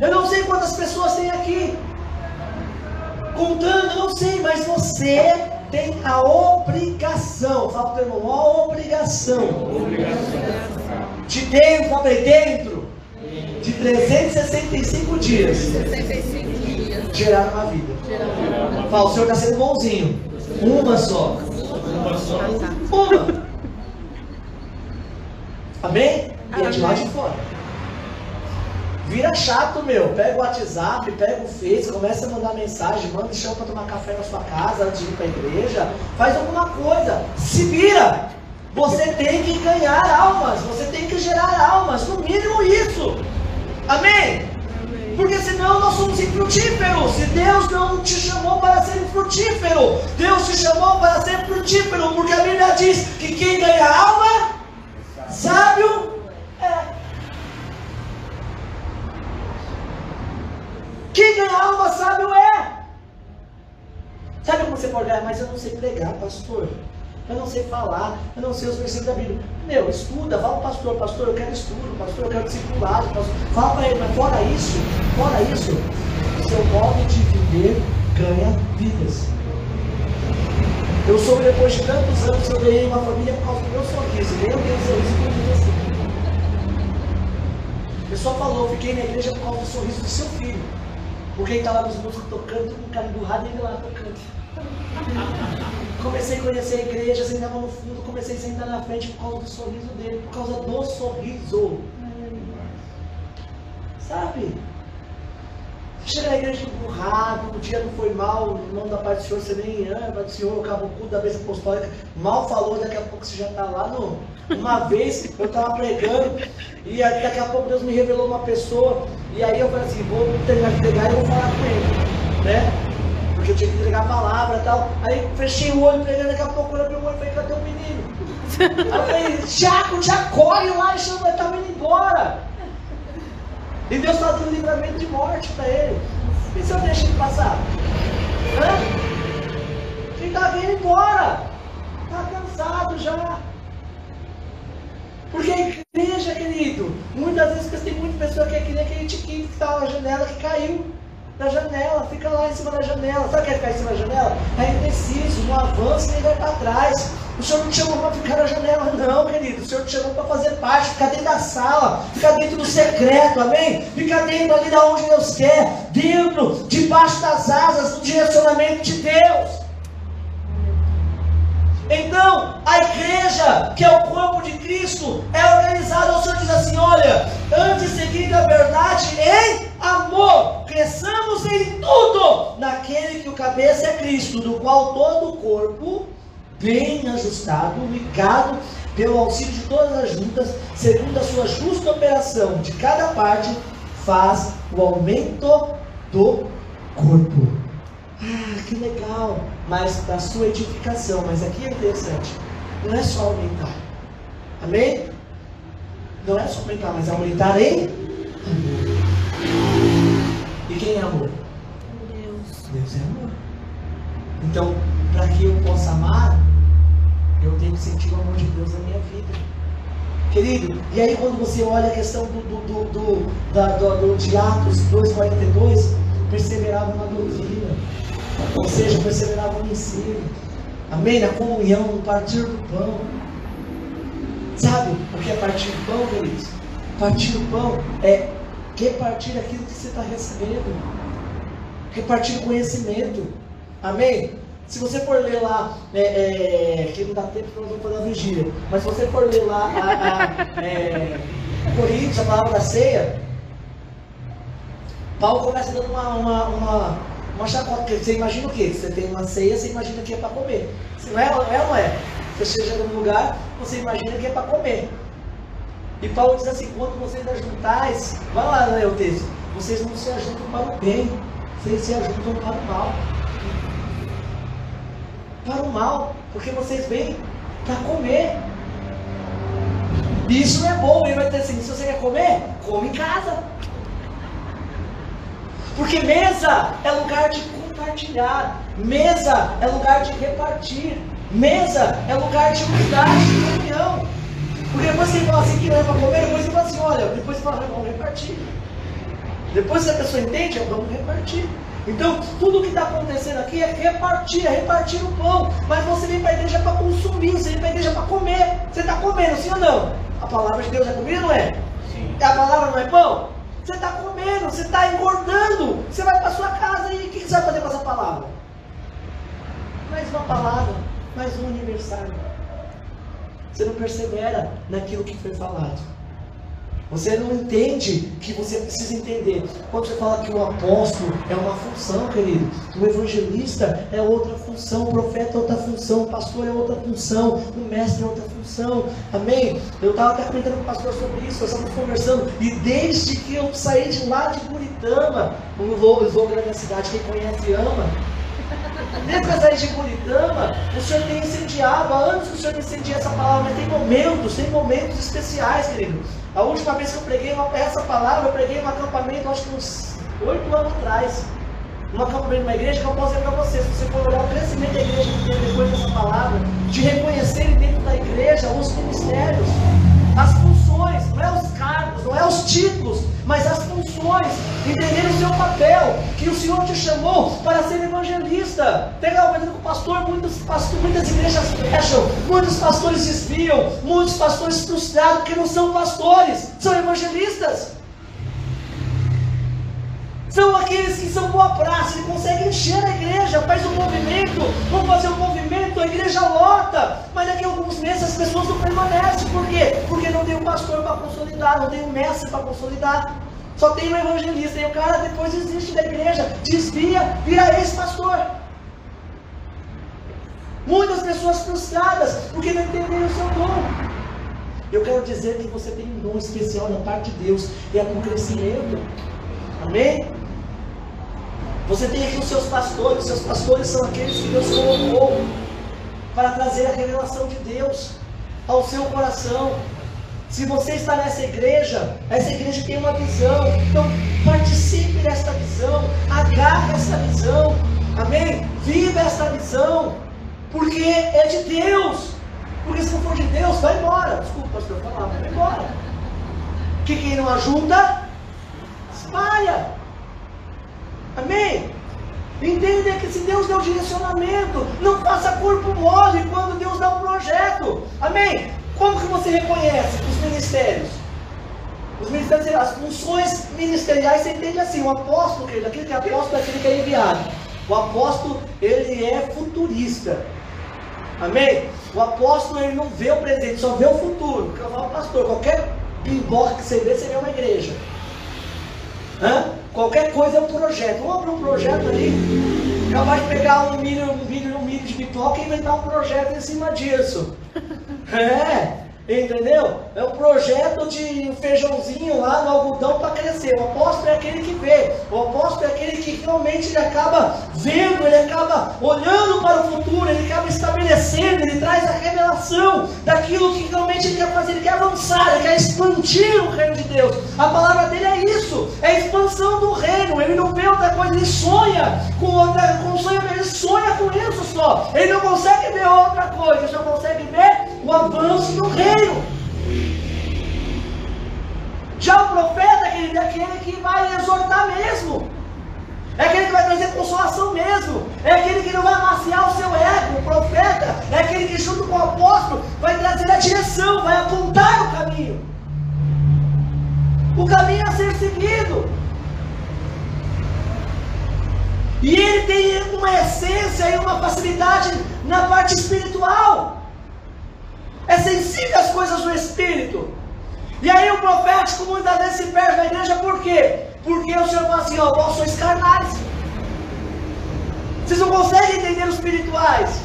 Eu não sei quantas pessoas tem aqui. Contando, eu não sei, mas você tem a obrigação, fala para o irmão, a obrigação. obrigação. De dentro, fala aí, dentro de 365 dias, 65 dias. gerar uma vida. Fala, o Senhor está sendo bonzinho. Uma só. Uma só. Uma. Amém? E é de lá de fora. Vira chato, meu. Pega o WhatsApp, pega o Face, começa a mandar mensagem, manda o chão para tomar café na sua casa antes de ir para a igreja. Faz alguma coisa. Se vira. Você tem que ganhar almas. Você tem que gerar almas. No mínimo isso. Amém? Porque senão nós somos infrutíferos. Se Deus não te chamou para ser frutífero, Deus te chamou para ser frutífero. Porque a Bíblia diz que quem ganha alma, sábio é. Quem ganha alma sábio é. Sabe como você pode ganhar? Mas eu não sei pregar, pastor. Eu não sei falar, eu não sei os versículos da Bíblia. Meu, estuda, fala o pastor, pastor, eu quero estudo, pastor, eu quero discipulado, pastor. Fala para ele, mas fora isso, fora isso, seu modo de viver ganha vidas. Eu sou depois de tantos anos, eu ganhei uma família por causa do meu sorriso. Meu Deus, sorriso bonito assim. A pessoa falou, fiquei na igreja por causa do sorriso do seu filho. Porque ele está lá nos músicos tocando, mundo cara emburrado e ele lá tocando. Comecei a conhecer a igreja, sentava no fundo, comecei a sentar na frente por causa do sorriso dele, por causa do sorriso. Sabe? Chega na igreja empurrado, o dia não foi mal, não da parte do Senhor, você nem ama, do Senhor, acaba o culto da vez apostólica, mal falou, daqui a pouco você já está lá no. Uma vez eu estava pregando, e daqui a pouco Deus me revelou uma pessoa, e aí eu falei assim, vou terminar de pregar e vou falar com ele. Né? Porque eu tinha que entregar a palavra e tal. Aí fechei o olho pregando, daqui a pouco eu abri o olho e falei, cadê o menino? Aí eu falei, Tiago, já corre lá e chama, ele estava indo embora. E Deus está dando livramento de morte para ele. E se eu deixo ele passar? Hã? Ele está vindo embora. Está cansado já. Porque a igreja, querido, muitas vezes tem muita pessoa que é que nem aquele tiquinho que estava tá na janela que caiu da janela, fica lá em cima da janela. Sabe o que é ficar em cima da janela? É indeciso, não avança nem vai para trás. O Senhor não te chamou para ficar na janela, não, querido. O Senhor te chamou para fazer parte, ficar dentro da sala, ficar dentro do secreto, amém? Ficar dentro ali da onde Deus quer, dentro, debaixo das asas, do direcionamento de Deus. Então, a igreja, que é o corpo de Cristo, é organizada. O Senhor diz assim: olha, antes seguindo a verdade em amor, cresçamos em tudo naquele que o cabeça é Cristo, do qual todo o corpo, bem ajustado, ligado pelo auxílio de todas as juntas, segundo a sua justa operação de cada parte, faz o aumento do corpo. Ah, que legal! Mas da sua edificação. Mas aqui é interessante. Não é só aumentar. Amém? Não é só aumentar, mas aumentar em amor. E quem é amor? Deus. Deus é amor. Então, para que eu possa amar, eu tenho que sentir o amor de Deus na minha vida. Querido, e aí quando você olha a questão do, do, do, do, da, do, do de Atos 2,42, perseverava na doutrina Ou seja, perseveravam no ensino. Amém? Na comunhão, no partir do pão. Sabe o que é partir do pão, queridos? Partir do pão é repartir aquilo que você está recebendo. Repartir conhecimento. Amém? Se você for ler lá, é, é, que não dá tempo para vamos fazer a vigília, mas se você for ler lá a, a, é, Coríntios, a palavra da ceia, Paulo começa dando uma, uma, uma, uma chacota. Você imagina o quê? Você tem uma ceia, você imagina que é para comer. Não é, é ou não é? Você chega num lugar, você imagina que é para comer. E Paulo diz assim: quando vocês ajuntais, vai lá ler o texto, vocês não se ajuntam para o bem, vocês se ajuntam para o mal. Para o mal, porque vocês vêm para comer. Isso não é bom, ele vai ter assim: se você quer comer, come em casa. Porque mesa é lugar de compartilhar, mesa é lugar de repartir, mesa é lugar de unidade, de união. Porque depois ele fala assim que não é para comer, depois ele fala assim, olha, depois ele fala, vamos repartir. Depois que a pessoa entende, vamos repartir. Então, tudo o que está acontecendo aqui é repartir, é repartir o pão. Mas você vem para a igreja para consumir, você vem para a igreja para comer. Você está comendo, sim ou não? A palavra de Deus é comida, não é? Sim. A palavra não é pão? Você está comendo, você está engordando. Você vai para sua casa e o que você vai fazer com essa palavra? Mais uma palavra, mais um aniversário. Você não persevera naquilo que foi falado. Você não entende que você precisa entender. Quando você fala que o apóstolo é uma função, querido, o evangelista é outra função, o profeta é outra função, o pastor é outra função, o mestre é outra função. Amém? Eu estava até comentando com o pastor sobre isso, nós estamos conversando. E desde que eu saí de lá de Buritama, o slogan da minha cidade, quem conhece ama, Desde que de Buritama, o Senhor tem incendiado, anos que o Senhor incendia essa palavra, mas tem momentos, tem momentos especiais, querido. A última vez que eu preguei uma, essa palavra, eu preguei um acampamento, acho que uns oito anos atrás. Um acampamento de uma igreja que eu posso dizer para você, se você for olhar o crescimento da igreja que teve depois dessa palavra, de reconhecerem dentro da igreja os ministérios, as funções, não é os cargos, não é os títulos, mas as funções, entender o seu papel, que o Senhor te chamou para ser evangelista. Pegar o com o pastor, muitos muitas igrejas fecham, muitos pastores desviam, muitos pastores frustrados que não são pastores, são evangelistas. São aqueles que são boa praça, ele consegue encher a igreja, faz um movimento, vamos fazer um movimento, a igreja lota, mas daqui a alguns meses as pessoas não permanecem. Por quê? Porque não tem um pastor para consolidar, não tem um mestre para consolidar. Só tem um evangelista. E o cara depois desiste da igreja, desvia, vira ex-pastor. Muitas pessoas frustradas porque não entenderam o seu dom. Eu quero dizer que você tem um dom especial da parte de Deus e é com crescimento. Amém? Você tem aqui os seus pastores, seus pastores são aqueles que Deus colocou para trazer a revelação de Deus ao seu coração. Se você está nessa igreja, essa igreja tem uma visão, então participe desta visão, agarre essa visão, amém? Viva essa visão, porque é de Deus. Porque se não for de Deus, vai embora. Desculpa, pastor, falar, vai embora. Que quem não ajuda, espalha. Amém? Entenda que se Deus deu direcionamento, não faça corpo mole quando Deus dá um projeto. Amém? Como que você reconhece os ministérios? Os ministérios, as funções ministeriais, você entende assim, o apóstolo, aquele que é apóstolo é aquele que é enviado. O apóstolo, ele é futurista. Amém? O apóstolo, ele não vê o presente, só vê o futuro. Porque eu falo, pastor, qualquer bimboca que você vê, você vê uma igreja. Hã? Qualquer coisa é um projeto. Vamos abrir um projeto ali. Acabar de pegar um milho, um milho, um milho de pipoca e inventar um projeto em cima disso. É. Entendeu? É um projeto de feijãozinho lá no algodão para crescer. O apóstolo é aquele que vê. O apóstolo é aquele que realmente ele acaba vendo, ele acaba olhando para o futuro, ele acaba estabelecendo, ele traz a revelação daquilo que realmente ele quer fazer, ele quer avançar, ele quer expandir o reino de Deus. A palavra dele é isso, é a expansão do reino. Ele não vê outra coisa, ele sonha com outra, com sonho, ele sonha com isso só. Ele não consegue ver outra coisa, ele só consegue ver o avanço do reino. Já o profeta, é aquele que vai exortar mesmo. É aquele que vai trazer consolação mesmo. É aquele que não vai amaciar o seu ego. O profeta é aquele que, junto com o apóstolo, vai trazer a direção, vai apontar o caminho. O caminho a ser seguido. E ele tem uma essência e uma facilidade na parte espiritual. É sensível às coisas do espírito. E aí o profético muitas vezes se perde na igreja por quê? Porque o Senhor fala assim, ó, vós sois carnais. Vocês não conseguem entender os espirituais.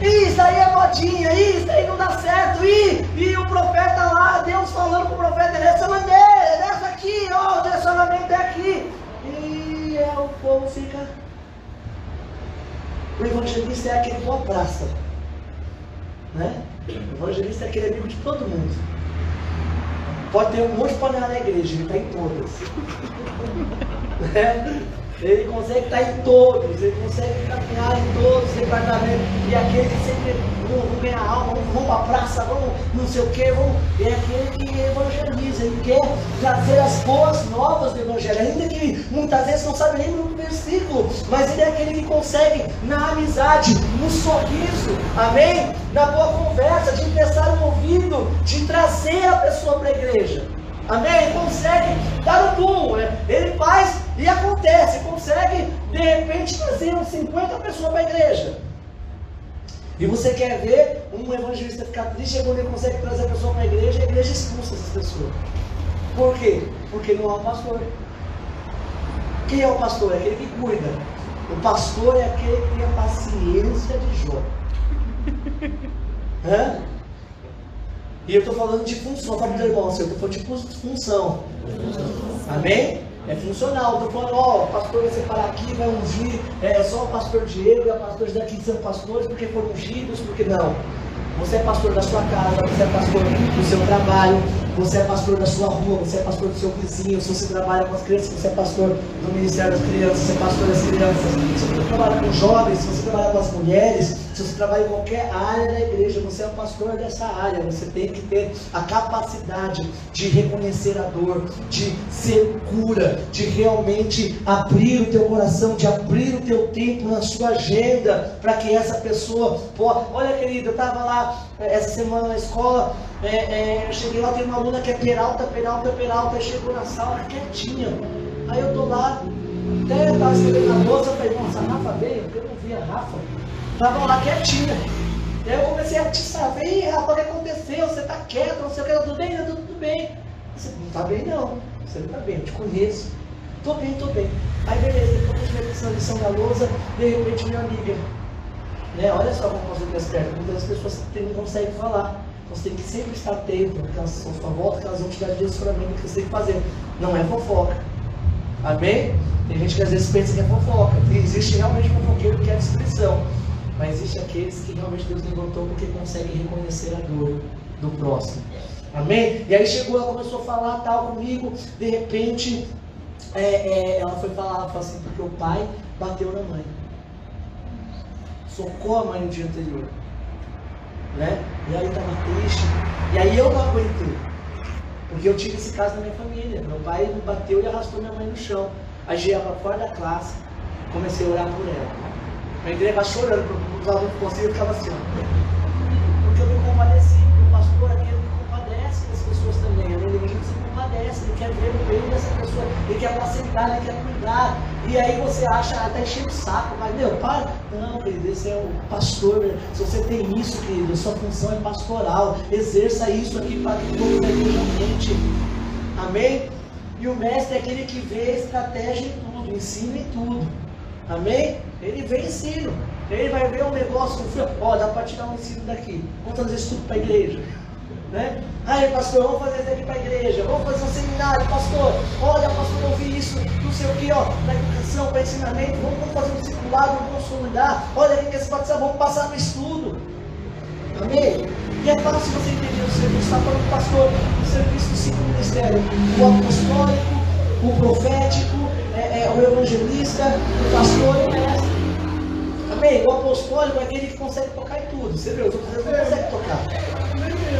Isso aí é modinha, isso aí não dá certo. E, e o profeta lá, Deus falando com o profeta, essa bandeira, essa aqui, ó, o direcionamento é aqui. E é, o povo fica. O evangelista é aquele boa praça. Né? O evangelista é aquele amigo de todo mundo. Pode ter um monte de panela na igreja, ele está em todas. né? Ele consegue estar em todos, ele consegue caminhar em todos os departamentos. E aquele que sempre vamos ganhar alma, vamos, vamos para a praça, vamos não sei o que, vamos, é aquele que evangeliza, ele quer trazer as boas novas do Evangelho, ainda que muitas vezes não sabe nem o versículo, mas ele é aquele que consegue, na amizade, no sorriso, amém? Na boa conversa, de emprestar um ouvido, de trazer a pessoa para a igreja. Amém? Ele consegue dar o boom. Né? Ele faz e acontece. Consegue, de repente, trazer uns 50 pessoas para a igreja. E você quer ver um evangelista ficar triste quando ele consegue trazer a pessoa para a igreja e a igreja expulsa essas pessoas. Por quê? Porque não há um pastor. Quem é o pastor? É aquele que cuida. O pastor é aquele que tem a paciência de Jó. Hã? E eu estou falando de função, fala para o irmão, eu estou falando de função. Amém? É funcional. Estou falando, ó, o pastor vai separar aqui, vai ungir, é só o pastor Diego e a pastor daqui são pastores porque foram ungidos, porque não. Você é pastor da sua casa, você é pastor do seu trabalho, você é pastor da sua rua, você é pastor do seu vizinho, se você trabalha com as crianças, você é pastor do Ministério das Crianças, você é pastor das crianças, se você trabalha com jovens, se você trabalha com as mulheres, se você trabalha em qualquer área da igreja, você é o pastor dessa área. Você tem que ter a capacidade de reconhecer a dor, de ser cura, de realmente abrir o teu coração, de abrir o teu tempo na sua agenda, para que essa pessoa possa. Olha, querido, eu estava lá eh, essa semana na escola, é, é, eu cheguei lá, tem uma aluna que é peralta, peralta, peralta, chegou na sala quietinha. Aí eu tô lá, até estava escrevendo na moça, falei, nossa, a Rafa veio, porque eu não vi a Rafa. Estavam lá quietinha. Aí eu comecei a atiçar, ei Rafa, o que aconteceu? Você está quieto, não sei o que, tudo bem? Tudo, tudo bem. Você não está bem não, você não está bem, eu te conheço. Estou bem, estou bem. Aí beleza, depois eu tive a lição da lousa, de repente minha amiga. Né? Olha só como você desperta, muitas pessoas não conseguem falar. Você tem que sempre estar atento, porque elas são volta, que elas vão te dar direcionamento que você tem que fazer. Não é fofoca. Amém? Tem gente que às vezes pensa que é fofoca. Existe realmente fofoqueiro que é destruição. Mas existe aqueles que realmente Deus levantou porque conseguem reconhecer a dor do próximo. Amém? E aí chegou, ela começou a falar tal comigo, de repente é, é, ela foi falar, ela falou assim, porque o pai bateu na mãe. Socou a mãe no dia anterior né? E aí estava triste. E aí eu não aguentei. Porque eu tive esse caso na minha família. Meu pai bateu e arrastou minha mãe no chão. Aí já para fora da classe, comecei a orar por ela. A igreja estava chorando, porque os alunos conseguiam ficava assim. Porque eu me compadeci, porque o pastor aqui me compadece das pessoas também. A igreja se compadece, ele quer ver o bem dessa pessoa, ele quer apacentar, ele quer cuidar. E aí você acha até cheio o saco, mas meu, para. Não, querido, esse é o pastor. Né? Se você tem isso, querido, sua função é pastoral. Exerça isso aqui para que todos mente. Amém? E o mestre é aquele que vê estratégia em tudo, ensina em tudo. Amém? Ele vê ensino. Ele vai ver um negócio, ó, dá para tirar um ensino daqui. Trazer isso tudo para a igreja. Né? Aí, pastor, vamos fazer isso aqui para a igreja. Vamos fazer um seminário, pastor. Olha, pastor, eu vi isso, não sei o que, ó, para educação, para ensinamento. Vamos, vamos fazer um discipulado, vamos consolidar. Olha, quem quer se batizar, vamos passar no estudo. Amém? E é fácil você entender o serviço. Está falando, pastor, o serviço do cinco ministério: o apostólico, o profético, é, é, o evangelista, o pastor e o mestre. bem, o apostólico é aquele que consegue tocar em tudo. Você viu? Os outros não conseguem tocar.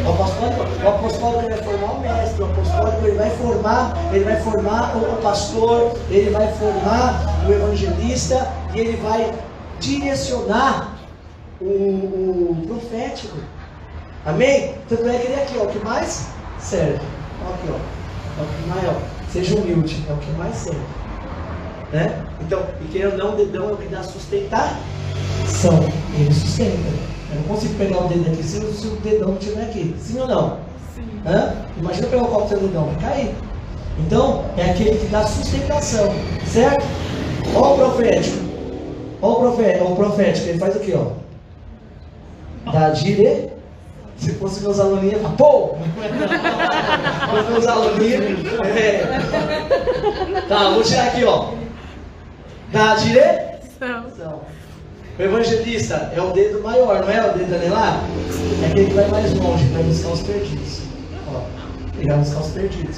O apostólico, o apostólico ele vai formar o mestre, o apostólico ele vai formar, ele vai formar o pastor, ele vai formar o evangelista e ele vai direcionar o, o profético. Amém? Tanto é que ele é aqui, ó, o que mais serve. Ó, aqui, ó. É o que mais, ó. Seja humilde, é o que mais serve. Né? Então, e querendo não, dedão é o que dá sustentação. Ele sustenta. Eu não consigo pegar o dedo aqui se, se o dedão não estiver aqui. Sim ou não? Sim. Hã? Imagina pegar o copo do seu dedão, vai cair. Então, é aquele que dá sustentação. Certo? Olha o profético. Olha o profético, o profético, ele faz o que, ó? Dá dire. Se fosse meus aluninhos, ia pô! Os meus aluninhos. É. Tá, vou tirar aqui, ó. Dá direção. O evangelista é o dedo maior, não é o dedo anelar? É aquele que vai mais longe, para buscar os perdidos. Ó, ele vai buscar os perdidos.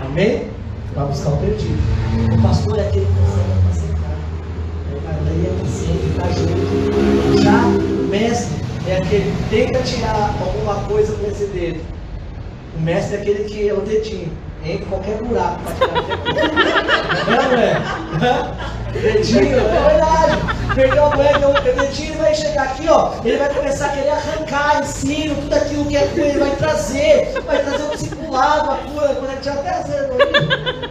Amém? Vai buscar o perdido. O pastor é aquele que consegue apacentar. Daí é paciente, tá junto. Já o mestre é aquele que tenta tirar alguma coisa com esse dedo. O mestre é aquele que é o dedinho. Entra qualquer buraco para tirar qualquer coisa. Não é? Dedinho, é verdade. Perdeu a moeda, o dedinho vai chegar aqui, ó. Ele vai começar a querer arrancar ensino, tudo aquilo que é com ele, vai trazer, vai trazer o discipulado, a cura, quando ele já até zero aí.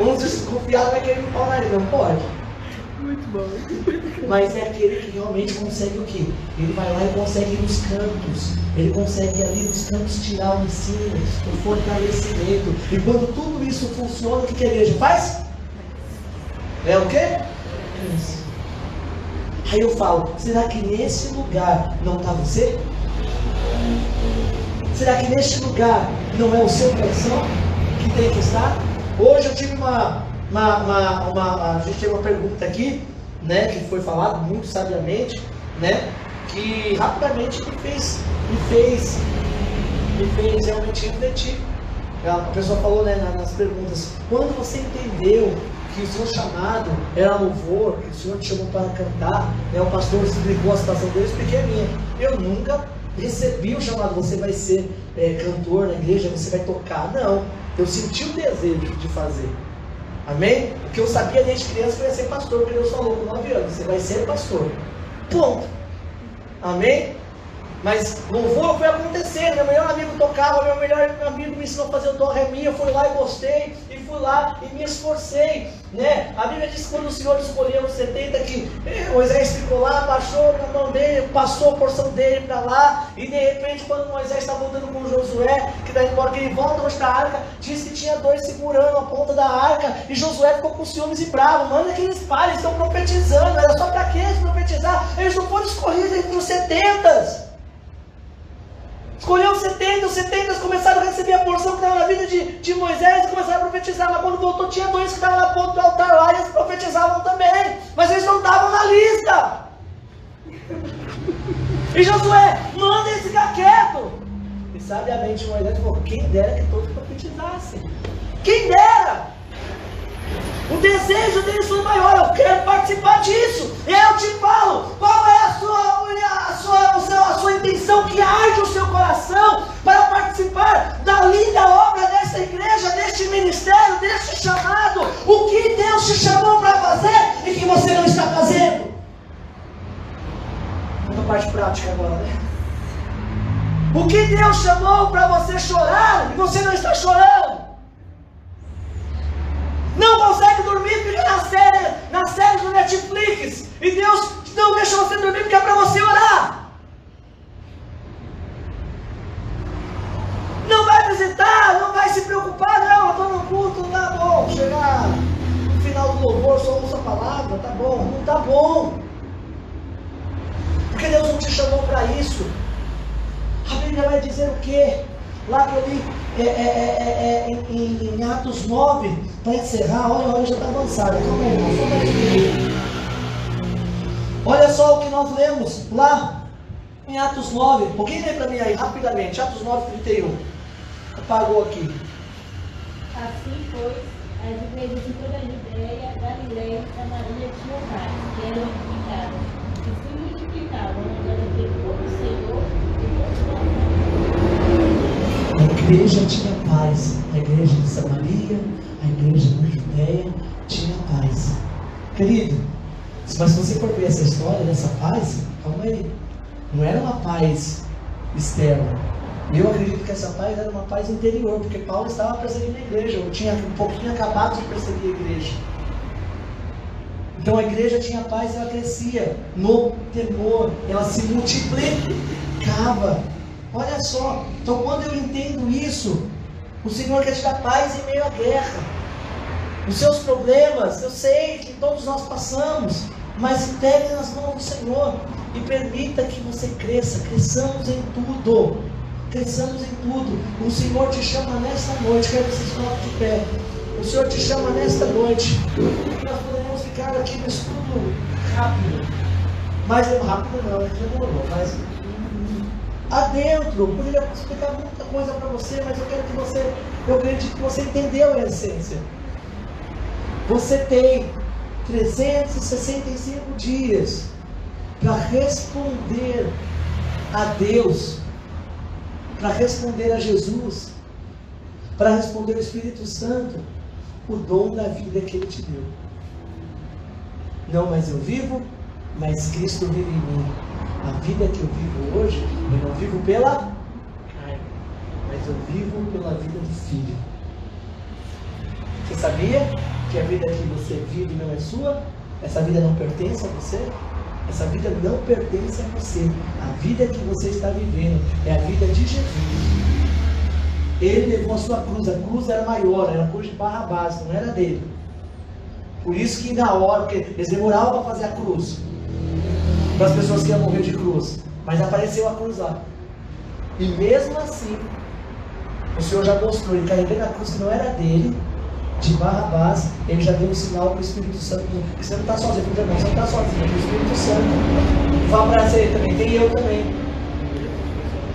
Uns desconfiados vai querer limpar o nariz, não pode. Muito bom. Mas é aquele que realmente consegue o quê? Ele vai lá e consegue ir nos cantos. Ele consegue ali nos cantos tirar o ensino, o fortalecimento. E quando tudo isso funciona, o que, que a igreja faz? É o quê? Aí eu falo, será que nesse lugar não está você? Será que neste lugar não é o seu coração que tem que estar? Hoje eu tive uma, uma, uma, uma, a gente teve uma pergunta aqui, né, que foi falado muito sabiamente, né, que rapidamente me fez, me fez, me fez realmente refletir. A pessoa falou né, nas perguntas, quando você entendeu que o seu chamado era louvor, que o Senhor te chamou para cantar, né, o pastor explicou a situação dele, eu expliquei a minha. Eu nunca recebi o chamado, você vai ser é, cantor na igreja, você vai tocar. Não, eu senti o desejo de fazer. Amém? O que eu sabia desde criança foi ser pastor, porque Deus falou com 9 anos, você vai ser pastor. Ponto. Amém? Mas louvor foi acontecendo. Meu melhor amigo tocava, meu melhor amigo me ensinou a fazer o dó ré mi. Eu fui lá e gostei, e fui lá e me esforcei. Né? A Bíblia diz que quando o Senhor escolheu os 70 que eh, Moisés ficou lá, baixou na mão dele, passou a porção dele para lá, e de repente, quando Moisés está voltando com Josué, que daí embora que ele volta onde está a arca, diz que tinha dois segurando a ponta da arca, e Josué ficou com ciúmes e bravo. Manda que eles parem, estão profetizando. Era só para que eles profetizar? Eles não foram escolhidos entre os 70. Escolheu os 70, os 70 começaram a receber a porção que estava na vida de, de Moisés e começaram a profetizar. Mas quando voltou, tinha dois que estavam na ponta do altar lá e eles profetizavam também. Mas eles não estavam na lista. E Josué, manda ele ficar quieto. E sabiamente Moisés falou: quem dera que todos profetizassem. Quem dera. O desejo deles foi maior, eu quero participar disso. Eu te falo, qual é a sua, a sua, a sua intenção que arde o seu coração para participar da linda obra dessa igreja, deste ministério, deste chamado? O que Deus te chamou para fazer e que você não está fazendo? Vamos parte prática agora, né? O que Deus chamou para você chorar e você não está chorando? Não consegue dormir porque na série, na série do Netflix. E Deus não deixa você dormir porque é para você orar. Não vai visitar, não vai se preocupar, não, eu estou no culto, tá bom. Chegar no final do louvor, só ouço a palavra, tá bom. Não tá bom. Porque Deus não te chamou para isso. A Bíblia vai dizer o quê? Lá que eu li é, é, é, é em, em, Atos 9, para encerrar, olha, olha, já está avançado. Calma aí, só Olha só o que nós lemos lá em Atos 9. Alguém lê para mim aí, rapidamente. Atos 9, 31. Apagou aqui. Assim, pois, as igrejas de toda a Judéia, Galileia e Samaria tinham que eram edificadas, e se multiplicavam na glória todo o Senhor e A igreja tinha paz. A igreja de Samaria, a igreja da Judéia tinha paz. Querido, mas se você for ver essa história dessa paz, calma aí. Não era uma paz externa. Eu acredito que essa paz era uma paz interior, porque Paulo estava perseguindo a igreja, ou tinha um pouquinho acabado de perseguir a igreja. Então a igreja tinha paz e ela crescia no temor, ela se multiplicava. Olha só, então quando eu entendo isso, o Senhor quer te dar paz em meio à guerra. Os seus problemas, eu sei que todos nós passamos, mas entregue nas mãos do Senhor e permita que você cresça, cresçamos em tudo. Cresçamos em tudo. O Senhor te chama nesta noite, quero que vocês coloquem de pé. O Senhor te chama nesta noite. Nós podemos ficar aqui no estudo rápido. Mas rápido não, é demorou, mas adentro. Poderia explicar muita coisa para você, mas eu quero que você, eu acredito que você entendeu a essência. Você tem 365 dias para responder a Deus, para responder a Jesus, para responder ao Espírito Santo, o dom da vida que Ele te deu. Não mais eu vivo, mas Cristo vive em mim. A vida que eu vivo hoje, eu não vivo pela carne, mas eu vivo pela vida do Filho. Você sabia que a vida que você vive não é sua? Essa vida não pertence a você? Essa vida não pertence a você. A vida que você está vivendo é a vida de Jesus. Ele levou a sua cruz. A cruz era maior, era a cruz de Barrabás, não era dele. Por isso que na hora, porque eles demoravam para fazer a cruz. Para as pessoas que iam morrer de cruz. Mas apareceu a cruz lá. E mesmo assim, o Senhor já mostrou, ele carregando a cruz que não era dele, de Barrabás, ele já deu um sinal para o Espírito Santo, que você não está sozinho, não, você não está sozinho, o Espírito Santo. Fala para você também, tem eu também.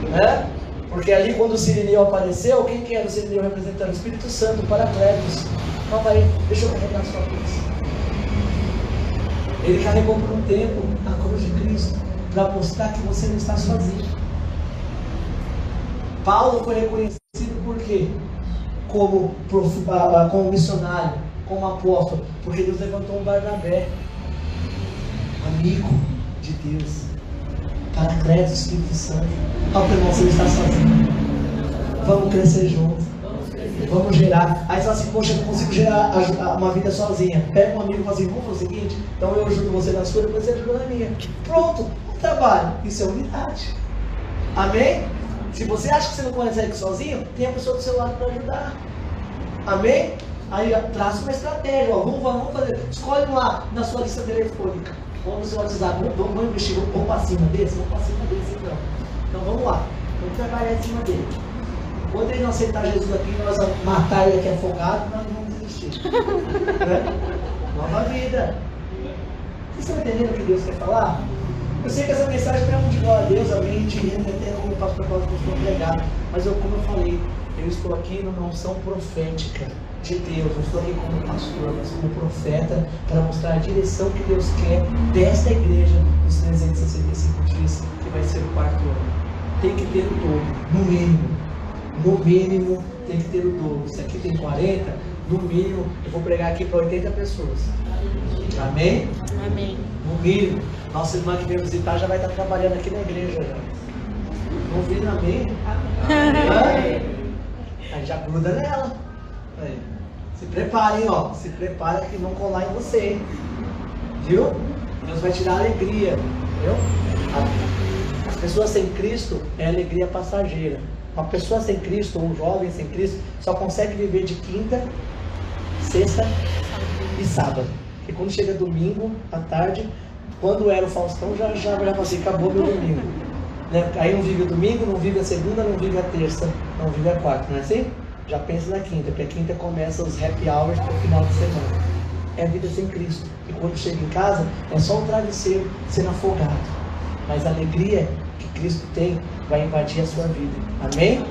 Né? Porque ali quando o Sirineu apareceu, quem que era o Sirineu representando? O Espírito Santo, o Paracletos. Calma aí, deixa eu carregar a sua cruz. Ele carregou por um tempo a cruz de Cristo para mostrar que você não está sozinho. Paulo foi reconhecido por quê? como, como missionário, como apóstolo, porque Deus levantou um Barnabé, amigo de Deus, para crédito Espírito Santo. Olha o irmão, você está sozinho. Vamos crescer juntos. Vamos gerar. Aí você fala assim, poxa, eu não consigo gerar uma vida sozinha. Pega um amigo e fala assim, vamos fazer o seguinte, então eu ajudo você na sua, depois você ajuda na minha. Pronto, um trabalho. Isso é unidade. Amém? Se você acha que você não consegue sozinho, tem a pessoa do seu lado para ajudar. Amém? Aí traça uma estratégia. Ó, vamos, vamos fazer. Escolhe lá na sua lista telefônica. Vamos no seu WhatsApp. Vamos, vamos, vamos investir. Vamos, vamos para cima desse? Vamos para cima desse então. Então vamos lá. Vamos trabalhar em cima dele. Quando ele não aceitar Jesus aqui, nós vamos matar ele aqui afogado, nós não vamos desistir. né? Nova vida. Vocês estão entendendo o que Deus quer falar? Eu sei que essa mensagem não é de glória a Deus, amém, de renda até como pastor Paulo costuma pregar. Mas eu, como eu falei, eu estou aqui numa unção profética de Deus. Eu estou aqui como pastor, mas como profeta, para mostrar a direção que Deus quer desta igreja nos 365 dias, que vai ser o quarto ano. Tem que ter o dobro, no mínimo. No mínimo, tem que ter o dobro. Se aqui tem 40, no mínimo, eu vou pregar aqui para 80 pessoas. Amém? Amém. No mínimo. Nossa irmã que veio visitar já vai estar trabalhando aqui na igreja já. Ouvindo amém? Amém. Aí já gruda nela. Aí. Se preparem, ó. Se prepara que vão colar em você. Viu? Deus vai tirar alegria. Viu? As pessoas sem Cristo é alegria passageira. Uma pessoa sem Cristo, um jovem sem Cristo, só consegue viver de quinta, sexta e sábado. E quando chega domingo, à tarde, quando era o Faustão, já, já, já assim, acabou meu domingo. Né? Aí não vive o domingo, não vive a segunda, não vive a terça, não vive a quarta, não é assim? Já pensa na quinta, porque a quinta começa os happy hours para o final de semana. É a vida sem Cristo. E quando chega em casa, é só um travesseiro sendo afogado. Mas a alegria que Cristo tem vai invadir a sua vida. Amém?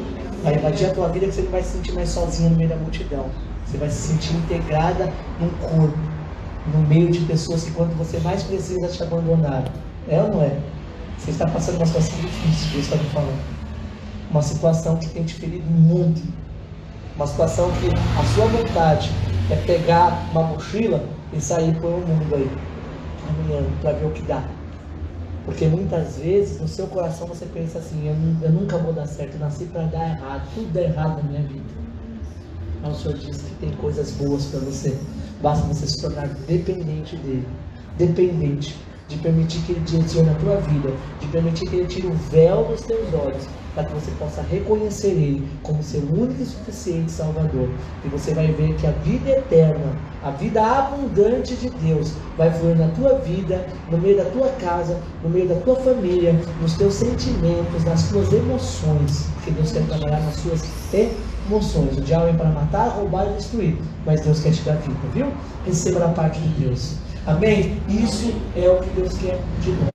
Vai invadir a tua vida que você não vai se sentir mais sozinho no meio da multidão. Você vai se sentir integrada num corpo, no meio de pessoas que quando você mais precisa te abandonaram. É ou não é? Você está passando uma situação difícil, Deus está me falando. Uma situação que tem te ferido muito. Uma situação que a sua vontade é pegar uma mochila e sair por um mundo aí, caminhando, para ver o que dá. Porque muitas vezes no seu coração você pensa assim: eu, eu nunca vou dar certo, eu nasci para dar errado, tudo dá errado na minha vida. Mas o Senhor diz que tem coisas boas para você. Basta você se tornar dependente dele. Dependente. De permitir que ele direcione a tua vida. De permitir que ele tire o véu dos teus olhos. Para que você possa reconhecer ele como seu único e suficiente Salvador. E você vai ver que a vida eterna, a vida abundante de Deus, vai fluir na tua vida, no meio da tua casa, no meio da tua família, nos teus sentimentos, nas tuas emoções. Porque Deus quer trabalhar nas suas emoções. O diabo é para matar, roubar e destruir. Mas Deus quer te dar vida, viu? Receba da parte de Deus. Amém? Isso é o que Deus quer de nós.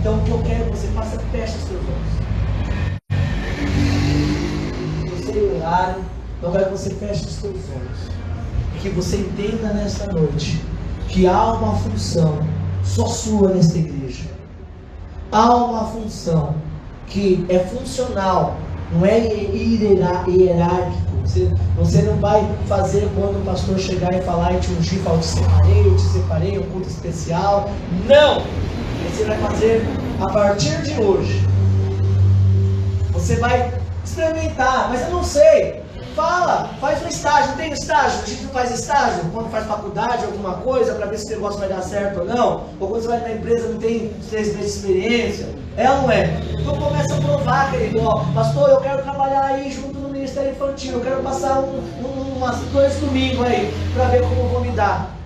Então o que eu quero, você faça, feche os seus olhos. Orar, então que você feche os seus olhos. E que você entenda nesta noite que há uma função só sua nesta igreja. Há uma função que é funcional não é hierárquico. Você, você não vai fazer quando o pastor chegar e falar e te ungir, falar, eu te separei, eu te separei, um culto especial. Não! Você vai fazer a partir de hoje. Você vai experimentar, mas eu não sei. Fala, faz um estágio, tem estágio? A gente não faz estágio quando faz faculdade, alguma coisa, para ver se o negócio vai dar certo ou não. Ou quando você vai na empresa não tem três meses de experiência. É ou não é? Então começa a provar, querido. Ó, pastor, eu quero trabalhar aí junto no Ministério Infantil. Eu quero passar um, um, umas dois domingos aí, para ver como vou me dar.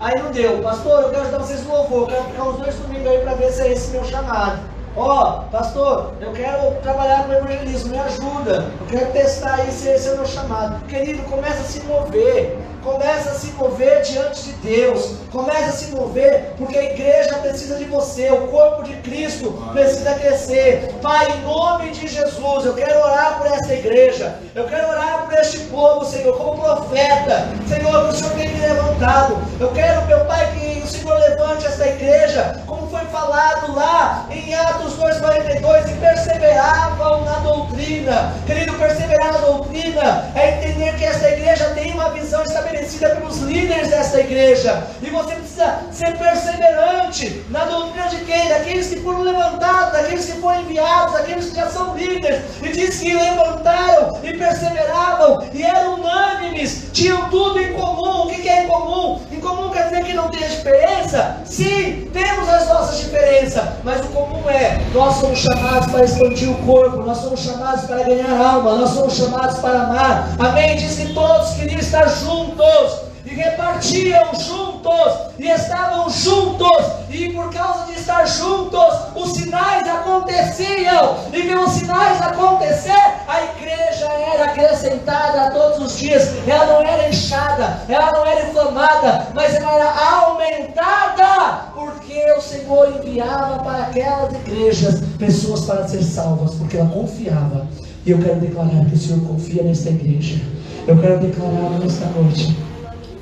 Aí não deu. Pastor, eu quero ajudar vocês no louvor. Eu quero ficar uns dois domingos aí para ver se é esse meu chamado. Ó, oh, pastor, eu quero trabalhar com evangelismo, me ajuda. Eu quero testar aí se esse é o meu chamado. Querido, começa a se mover. Começa a se mover diante de Deus. Começa a se mover, porque a igreja precisa de você. O corpo de Cristo precisa crescer. Pai, em nome de Jesus, eu quero orar por essa igreja. Eu quero orar por este povo, Senhor, como profeta. Senhor, que o Senhor tem me levantado. Eu quero, meu Pai, que o Senhor levante essa igreja, como foi falado lá em Atos 2,42, e perseveravam na doutrina. Querido, perseverar na doutrina é entender que essa igreja tem uma visão estabelecida pelos líderes dessa igreja. E você precisa ser perseverante na doutrina de quem? Daqueles que foram levantados, daqueles que foram enviados, daqueles que já são líderes. E diz que levantaram e perseveravam e eram unânimes, tinham tudo em comum. O que é? Em comum quer dizer que não tem diferença? Sim, temos as nossas diferenças, mas o comum é: nós somos chamados para expandir o corpo, nós somos chamados para ganhar alma, nós somos chamados para amar. Amém? Diz que todos queriam estar juntos e repartiam juntos, e estavam juntos, e por causa de estar juntos, os sinais aconteciam, e pelos sinais acontecer, a igreja era acrescentada todos os dias, ela não era inchada, ela não era inflamada, mas ela era aumentada, porque o Senhor enviava para aquelas igrejas pessoas para ser salvas, porque ela confiava. E eu quero declarar que o Senhor confia nesta igreja. Eu quero declarar nesta noite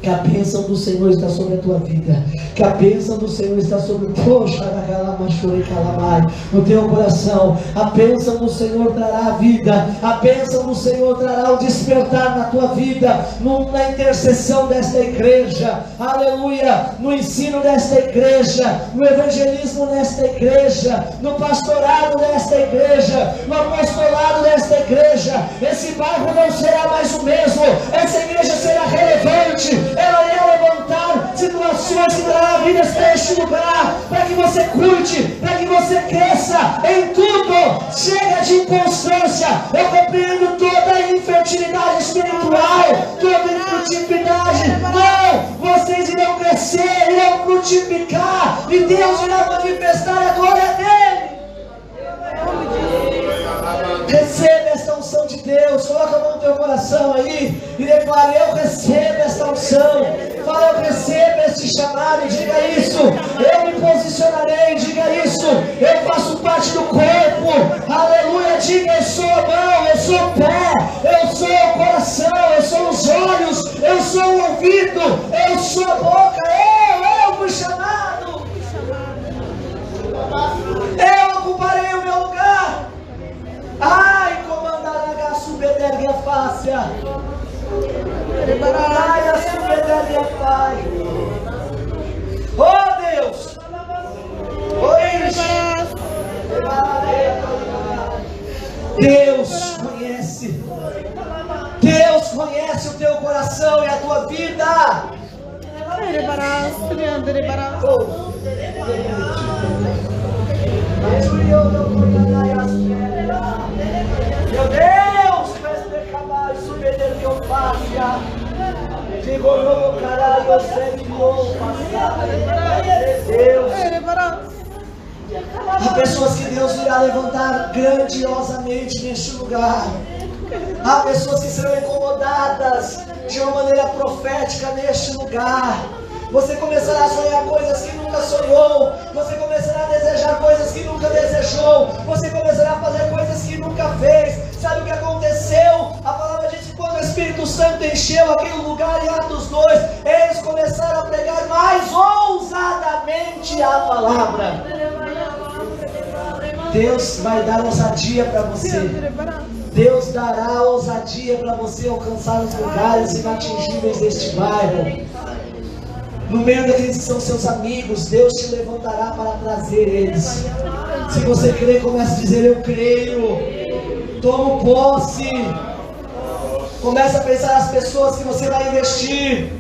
que a bênção do Senhor está sobre a tua vida. Que a bênção do Senhor está sobre o no teu coração. A bênção do Senhor trará a vida. A bênção do Senhor trará o despertar na tua vida. Na intercessão desta igreja. Aleluia. No ensino desta igreja. No evangelismo desta igreja. No pastorado desta igreja. No apostolado desta igreja. Esse bairro não será mais o mesmo. Essa igreja será relevante ela irá levantar situações que trará vidas para este lugar, para que você cuide, para que você cresça em tudo. Chega de inconstância, eu compreendo toda a infertilidade espiritual, toda infrutividade. Não, vocês irão crescer, irão frutificar, e Deus irá manifestar a glória dele. Receba esta unção de Deus. Coloca a mão no teu coração aí e declare Eu recebo esta unção. Fala, eu recebo este chamado. E diga isso. Eu me posicionarei. Diga isso. Eu faço parte do corpo. Aleluia. Diga: Eu sou a mão. Eu sou o pé. Eu sou o coração. Eu sou os olhos. Eu sou o ouvido. Eu sou a boca. Eu, eu fui chamado. Subederia fácia. Ai, a subederia fácia. Oh Deus! Oh Deus conhece. Deus conhece o teu coração e a tua vida. Meu Deus, eu sei que vou passar. Deus. Há pessoas que Deus irá levantar grandiosamente neste lugar. Há pessoas que serão incomodadas de uma maneira profética neste lugar. Você começará a sonhar coisas que nunca sonhou. Você começará a desejar coisas que nunca desejou. Você começará a fazer coisas que nunca fez. Sabe o que aconteceu? Espírito Santo encheu aquele lugar em Atos 2, eles começaram a pregar mais ousadamente a palavra. Deus vai dar ousadia para você. Deus dará ousadia para você alcançar os lugares inatingíveis deste bairro. No meio daqueles que são seus amigos, Deus te levantará para trazer eles. Se você crê, comece a dizer: Eu creio. Tomo posse. Comece a pensar nas pessoas que você vai investir.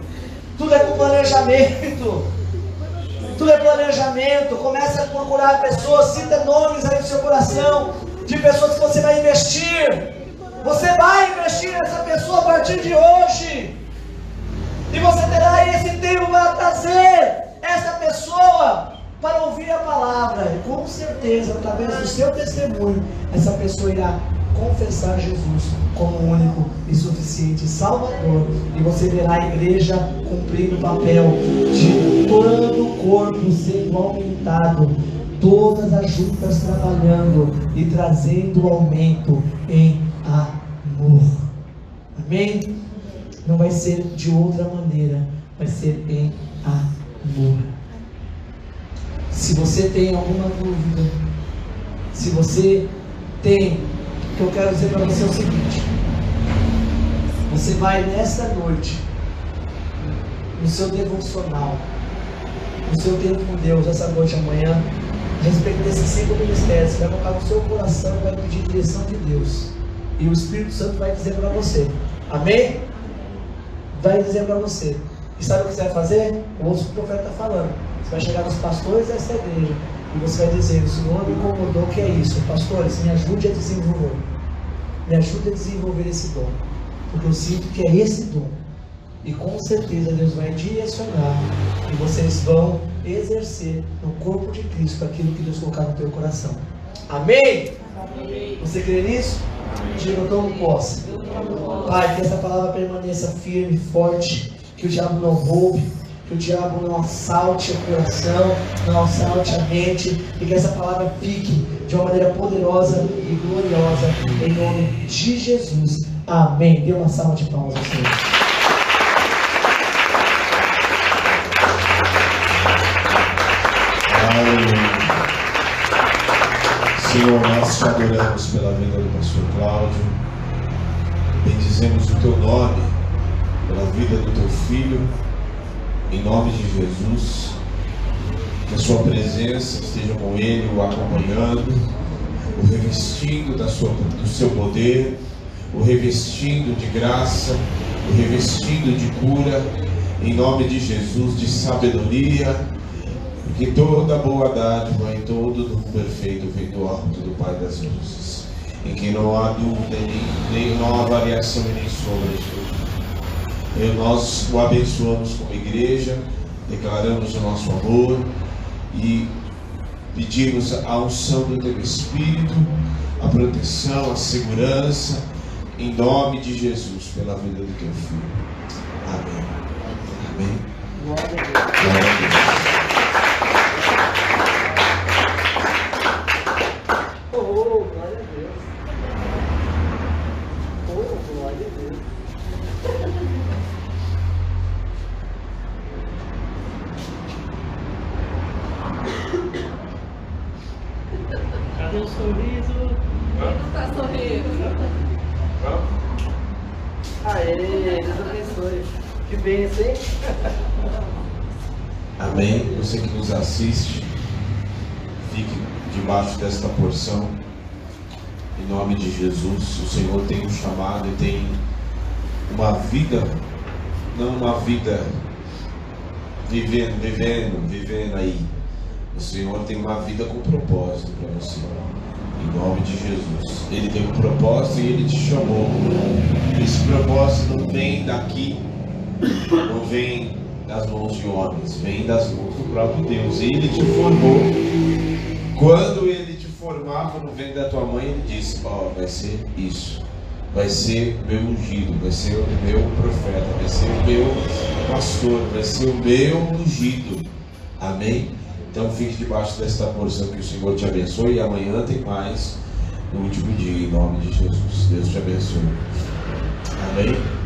Tudo é com planejamento. Tudo é planejamento. Comece a procurar pessoas, cita nomes aí no seu coração de pessoas que você vai investir. Você vai investir nessa pessoa a partir de hoje. E você terá esse tempo para trazer essa pessoa para ouvir a palavra. E com certeza, através do seu testemunho, essa pessoa irá confessar Jesus como o único e suficiente Salvador. E você verá a igreja cumprindo o papel de todo o corpo sendo aumentado, todas as juntas trabalhando e trazendo aumento em amor. Amém? Não vai ser de outra maneira, vai ser em amor. Se você tem alguma dúvida, se você tem, que eu quero dizer para você é o seguinte: você vai nesta noite, no seu devocional, no seu tempo com Deus, essa noite amanhã, a respeito desses cinco ministérios, vai colocar no seu coração vai pedir direção de Deus. E o Espírito Santo vai dizer para você: Amém? Vai dizer para você. E sabe o que você vai fazer? O outro profeta está falando. Você vai chegar nos pastores dessa igreja e você vai dizer: O Senhor me incomodou, que é isso? Pastores, me ajude a desenvolver. Me ajude a desenvolver esse dom. Porque eu sinto que é esse dom. E com certeza Deus vai direcionar e vocês vão exercer no corpo de Cristo aquilo que Deus colocar no teu coração. Amém? Amém. Você crê nisso? Diga, eu tomo posse. Pai, que essa palavra permaneça firme, forte, que o diabo não roube, que o diabo não assalte o coração, não assalte a mente, e que essa palavra fique de uma maneira poderosa e gloriosa, em nome de Jesus. Amém. Dê uma salva de palmas ao Senhor. Senhor, nós te adoramos pela vida do pastor Cláudio. Bendizemos o teu nome, pela vida do teu filho, em nome de Jesus. Que a sua presença esteja com ele, o acompanhando, o revestindo da sua, do seu poder, o revestindo de graça, o revestindo de cura, em nome de Jesus, de sabedoria que toda boa dádiva e todo dom perfeito vem do alto do Pai das luzes, em que não há dúvida, nem, nem não há variação nem sombra de dúvida. Nós o abençoamos como igreja, declaramos o nosso amor e pedimos a unção do Teu Espírito, a proteção, a segurança, em nome de Jesus, pela vida do Teu Filho. Amém. Amém. Glória a Deus. Glória a Deus. Teu sorriso. Ele tá sorrindo. Aê, Deus abençoe. Que bênção, hein? Amém. Você que nos assiste, fique debaixo desta porção. Em nome de Jesus, o Senhor tem um chamado e tem uma vida, não uma vida vivendo, vivendo, vivendo aí. O Senhor tem uma vida com propósito para você. Em nome de Jesus. Ele tem um propósito e ele te chamou. Esse propósito não vem daqui, não vem das mãos de homens, vem das mãos do próprio Deus. Ele te formou. Quando ele formava no ventre da tua mãe, ele disse: Ó, oh, vai ser isso. Vai ser o meu ungido, vai ser o meu profeta, vai ser o meu pastor, vai ser o meu ungido. Amém? Então fique debaixo desta porção que o Senhor te abençoe e amanhã tem mais no último dia, em nome de Jesus. Deus te abençoe. Amém?